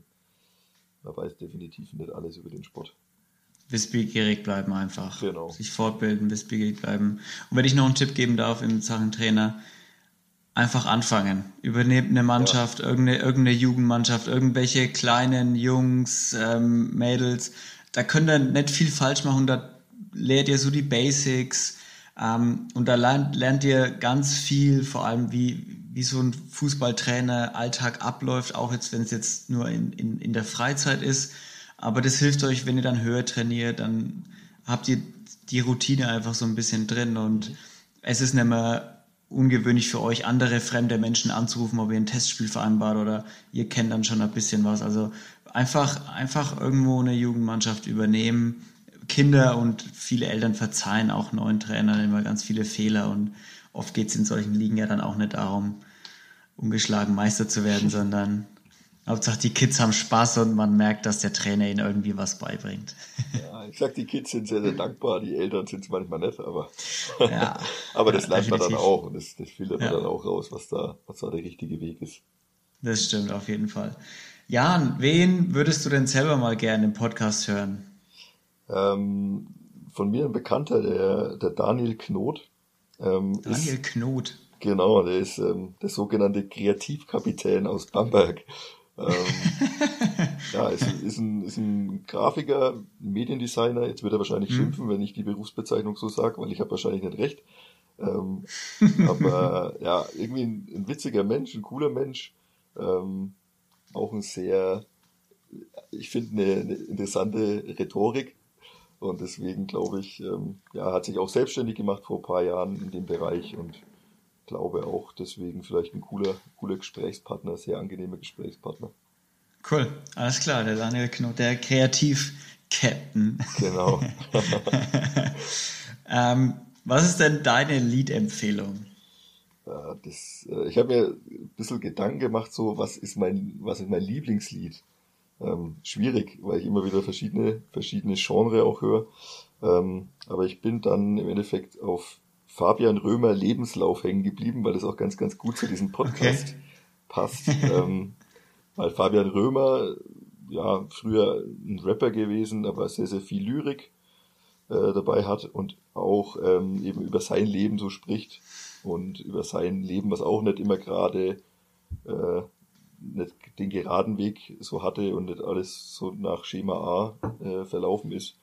man weiß definitiv nicht alles über den Sport. Wissbegierig bleiben einfach. Genau. Sich fortbilden, wissbegierig bleiben. Und wenn ich noch einen Tipp geben darf in Sachen Trainer, einfach anfangen. Übernehmt eine Mannschaft, ja. irgendeine, irgendeine Jugendmannschaft, irgendwelche kleinen Jungs, ähm, Mädels. Da könnt ihr nicht viel falsch machen. Da lehrt ihr so die Basics. Ähm, und da lernt, lernt ihr ganz viel, vor allem wie, wie so ein Fußballtrainer Alltag abläuft, auch jetzt, wenn es jetzt nur in, in, in der Freizeit ist. Aber das hilft euch, wenn ihr dann höher trainiert, dann habt ihr die Routine einfach so ein bisschen drin und es ist nicht mehr ungewöhnlich für euch, andere fremde Menschen anzurufen, ob ihr ein Testspiel vereinbart oder ihr kennt dann schon ein bisschen was. Also einfach, einfach irgendwo eine Jugendmannschaft übernehmen. Kinder und viele Eltern verzeihen auch neuen Trainern immer ganz viele Fehler und oft geht es in solchen Ligen ja dann auch nicht darum, ungeschlagen Meister zu werden, sondern Hauptsache die Kids haben Spaß und man merkt, dass der Trainer ihnen irgendwie was beibringt. Ja, ich sag, die Kids sind sehr, sehr dankbar, die Eltern sind es manchmal nicht, aber, ja, aber das ja, lernt man dann auch und das, das filtert man dann auch raus, was da, was da der richtige Weg ist. Das stimmt, auf jeden Fall. Jan, wen würdest du denn selber mal gerne im Podcast hören? Ähm, von mir ein Bekannter, der, der Daniel Knot. Ähm, Daniel ist, Knot. Genau, der ist ähm, der sogenannte Kreativkapitän aus Bamberg. Ähm, ja, ist, ist, ein, ist ein Grafiker, Mediendesigner. Jetzt wird er wahrscheinlich hm. schimpfen, wenn ich die Berufsbezeichnung so sage, weil ich habe wahrscheinlich nicht recht. Ähm, aber ja, irgendwie ein, ein, witziger Mensch, ein cooler Mensch. Ähm, auch ein sehr, ich finde, eine, eine, interessante Rhetorik. Und deswegen glaube ich, ähm, ja, hat sich auch selbstständig gemacht vor ein paar Jahren in dem Bereich und glaube auch deswegen vielleicht ein cooler, cooler Gesprächspartner, sehr angenehmer Gesprächspartner. Cool, alles klar, der Daniel Knot, der Kreativ-Captain. Genau. ähm, was ist denn deine Liedempfehlung? Ja, das, äh, ich habe mir ein bisschen Gedanken gemacht, so was ist mein, was ist mein Lieblingslied? Ähm, schwierig, weil ich immer wieder verschiedene, verschiedene Genre auch höre. Ähm, aber ich bin dann im Endeffekt auf Fabian Römer Lebenslauf hängen geblieben, weil das auch ganz, ganz gut zu diesem Podcast okay. passt. ähm, weil Fabian Römer, ja, früher ein Rapper gewesen, aber sehr, sehr viel Lyrik äh, dabei hat und auch ähm, eben über sein Leben so spricht und über sein Leben, was auch nicht immer gerade äh, nicht den geraden Weg so hatte und nicht alles so nach Schema A äh, verlaufen ist.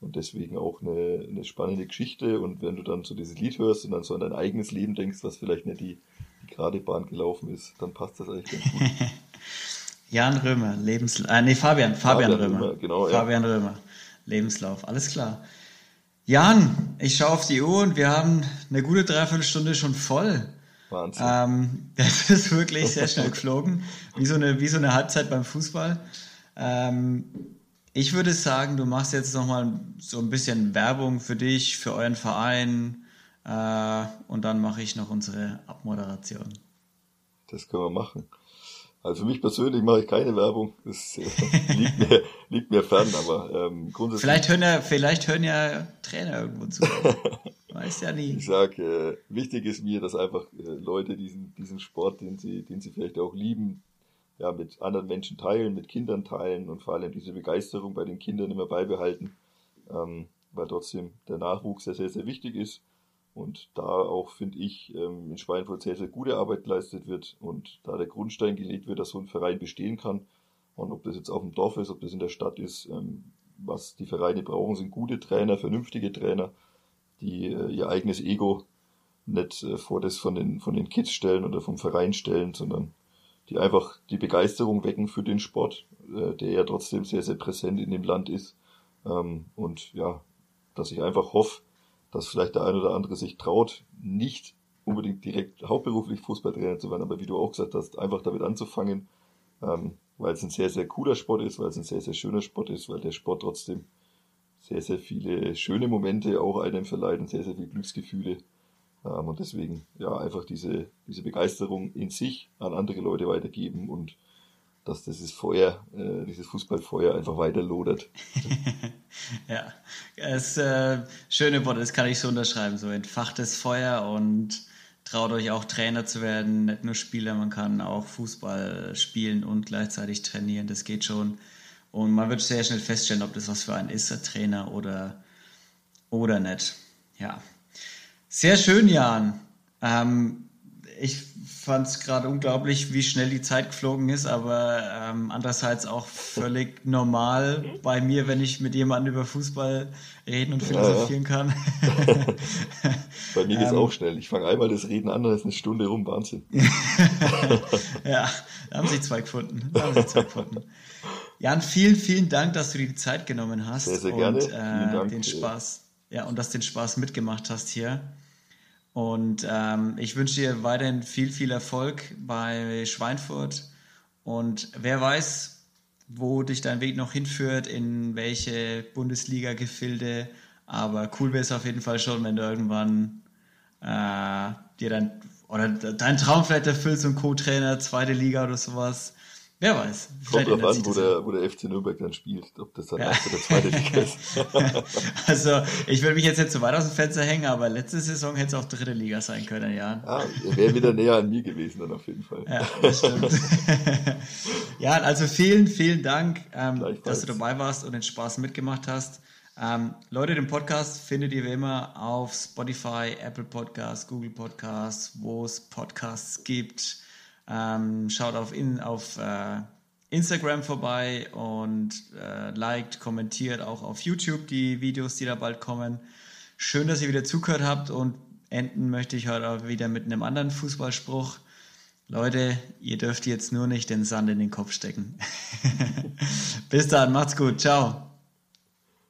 Und deswegen auch eine, eine spannende Geschichte. Und wenn du dann so dieses Lied hörst und dann so an dein eigenes Leben denkst, was vielleicht nicht die, die gerade Bahn gelaufen ist, dann passt das eigentlich ganz gut. Jan Römer, Lebenslauf. Äh, nee, Fabian, Fabian, Fabian Römer. Römer. Genau, Fabian ja. Römer, Lebenslauf, alles klar. Jan, ich schaue auf die Uhr und wir haben eine gute Dreiviertelstunde schon voll. Wahnsinn. Ähm, das ist wirklich sehr schnell geflogen, wie so eine, wie so eine Halbzeit beim Fußball. Ähm, ich würde sagen, du machst jetzt nochmal so ein bisschen Werbung für dich, für euren Verein äh, und dann mache ich noch unsere Abmoderation. Das können wir machen. Also für mich persönlich mache ich keine Werbung. Das äh, liegt, mir, liegt mir fern, aber ähm, grundsätzlich. Vielleicht hören ja, vielleicht hören ja Trainer irgendwo zu. Weiß ja nie. Ich sage, äh, wichtig ist mir, dass einfach äh, Leute diesen, diesen Sport, den sie, den sie vielleicht auch lieben, ja, mit anderen Menschen teilen, mit Kindern teilen und vor allem diese Begeisterung bei den Kindern immer beibehalten, ähm, weil trotzdem der Nachwuchs sehr, sehr, sehr wichtig ist und da auch, finde ich, ähm, in Schweinfurt sehr, sehr gute Arbeit geleistet wird und da der Grundstein gelegt wird, dass so ein Verein bestehen kann. Und ob das jetzt auf dem Dorf ist, ob das in der Stadt ist, ähm, was die Vereine brauchen, sind gute Trainer, vernünftige Trainer, die äh, ihr eigenes Ego nicht äh, vor das von den, von den Kids stellen oder vom Verein stellen, sondern die einfach die Begeisterung wecken für den Sport, äh, der ja trotzdem sehr, sehr präsent in dem Land ist. Ähm, und ja, dass ich einfach hoffe, dass vielleicht der ein oder andere sich traut, nicht unbedingt direkt hauptberuflich Fußballtrainer zu werden, aber wie du auch gesagt hast, einfach damit anzufangen, ähm, weil es ein sehr, sehr cooler Sport ist, weil es ein sehr, sehr schöner Sport ist, weil der Sport trotzdem sehr, sehr viele schöne Momente auch einem verleiht und sehr, sehr viele Glücksgefühle. Ähm, und deswegen, ja, einfach diese, diese Begeisterung in sich an andere Leute weitergeben und dass dieses Feuer, äh, dieses Fußballfeuer einfach weiter lodert. ja, das äh, schöne Wort, das kann ich so unterschreiben, so entfachtes Feuer und traut euch auch Trainer zu werden, nicht nur Spieler, man kann auch Fußball spielen und gleichzeitig trainieren, das geht schon. Und man wird sehr schnell feststellen, ob das was für einen ist, der Trainer oder, oder nicht. Ja. Sehr schön, Jan. Ähm, ich fand es gerade unglaublich, wie schnell die Zeit geflogen ist, aber ähm, andererseits auch völlig normal bei mir, wenn ich mit jemandem über Fußball reden und philosophieren ja, ja. kann. bei mir geht es ähm, auch schnell. Ich fange einmal das Reden an, dann ist eine Stunde rum, Wahnsinn. ja, da haben sich zwei gefunden. Da haben sich zwei gefunden. Jan, vielen, vielen Dank, dass du dir die Zeit genommen hast. Sehr, sehr gerne. Und, äh, den Spaß, ja, und dass den Spaß mitgemacht hast hier. Und ähm, ich wünsche dir weiterhin viel, viel Erfolg bei Schweinfurt. Und wer weiß, wo dich dein Weg noch hinführt, in welche Bundesliga-Gefilde. Aber cool wäre es auf jeden Fall schon, wenn du irgendwann äh, dir dann oder dein Traum vielleicht erfüllst, ein Co-Trainer, zweite Liga oder sowas. Wer weiß. Kommt drauf an, wo der, wo der FC Nürnberg dann spielt, ob das dann ja. erste oder zweite Liga ist. also, ich würde mich jetzt nicht zu weit aus dem Fenster hängen, aber letzte Saison hätte es auch dritte Liga sein können, ja. Ah, wäre wieder näher an mir gewesen dann auf jeden Fall. Ja, das stimmt. ja, also vielen, vielen Dank, ähm, dass du dabei warst und den Spaß mitgemacht hast. Ähm, Leute, den Podcast findet ihr wie immer auf Spotify, Apple Podcasts, Google Podcasts, wo es Podcasts gibt. Ähm, schaut auf, in, auf äh, Instagram vorbei und äh, liked, kommentiert auch auf YouTube die Videos, die da bald kommen. Schön, dass ihr wieder zugehört habt und enden möchte ich heute auch wieder mit einem anderen Fußballspruch. Leute, ihr dürft jetzt nur nicht den Sand in den Kopf stecken. Bis dann, macht's gut, ciao.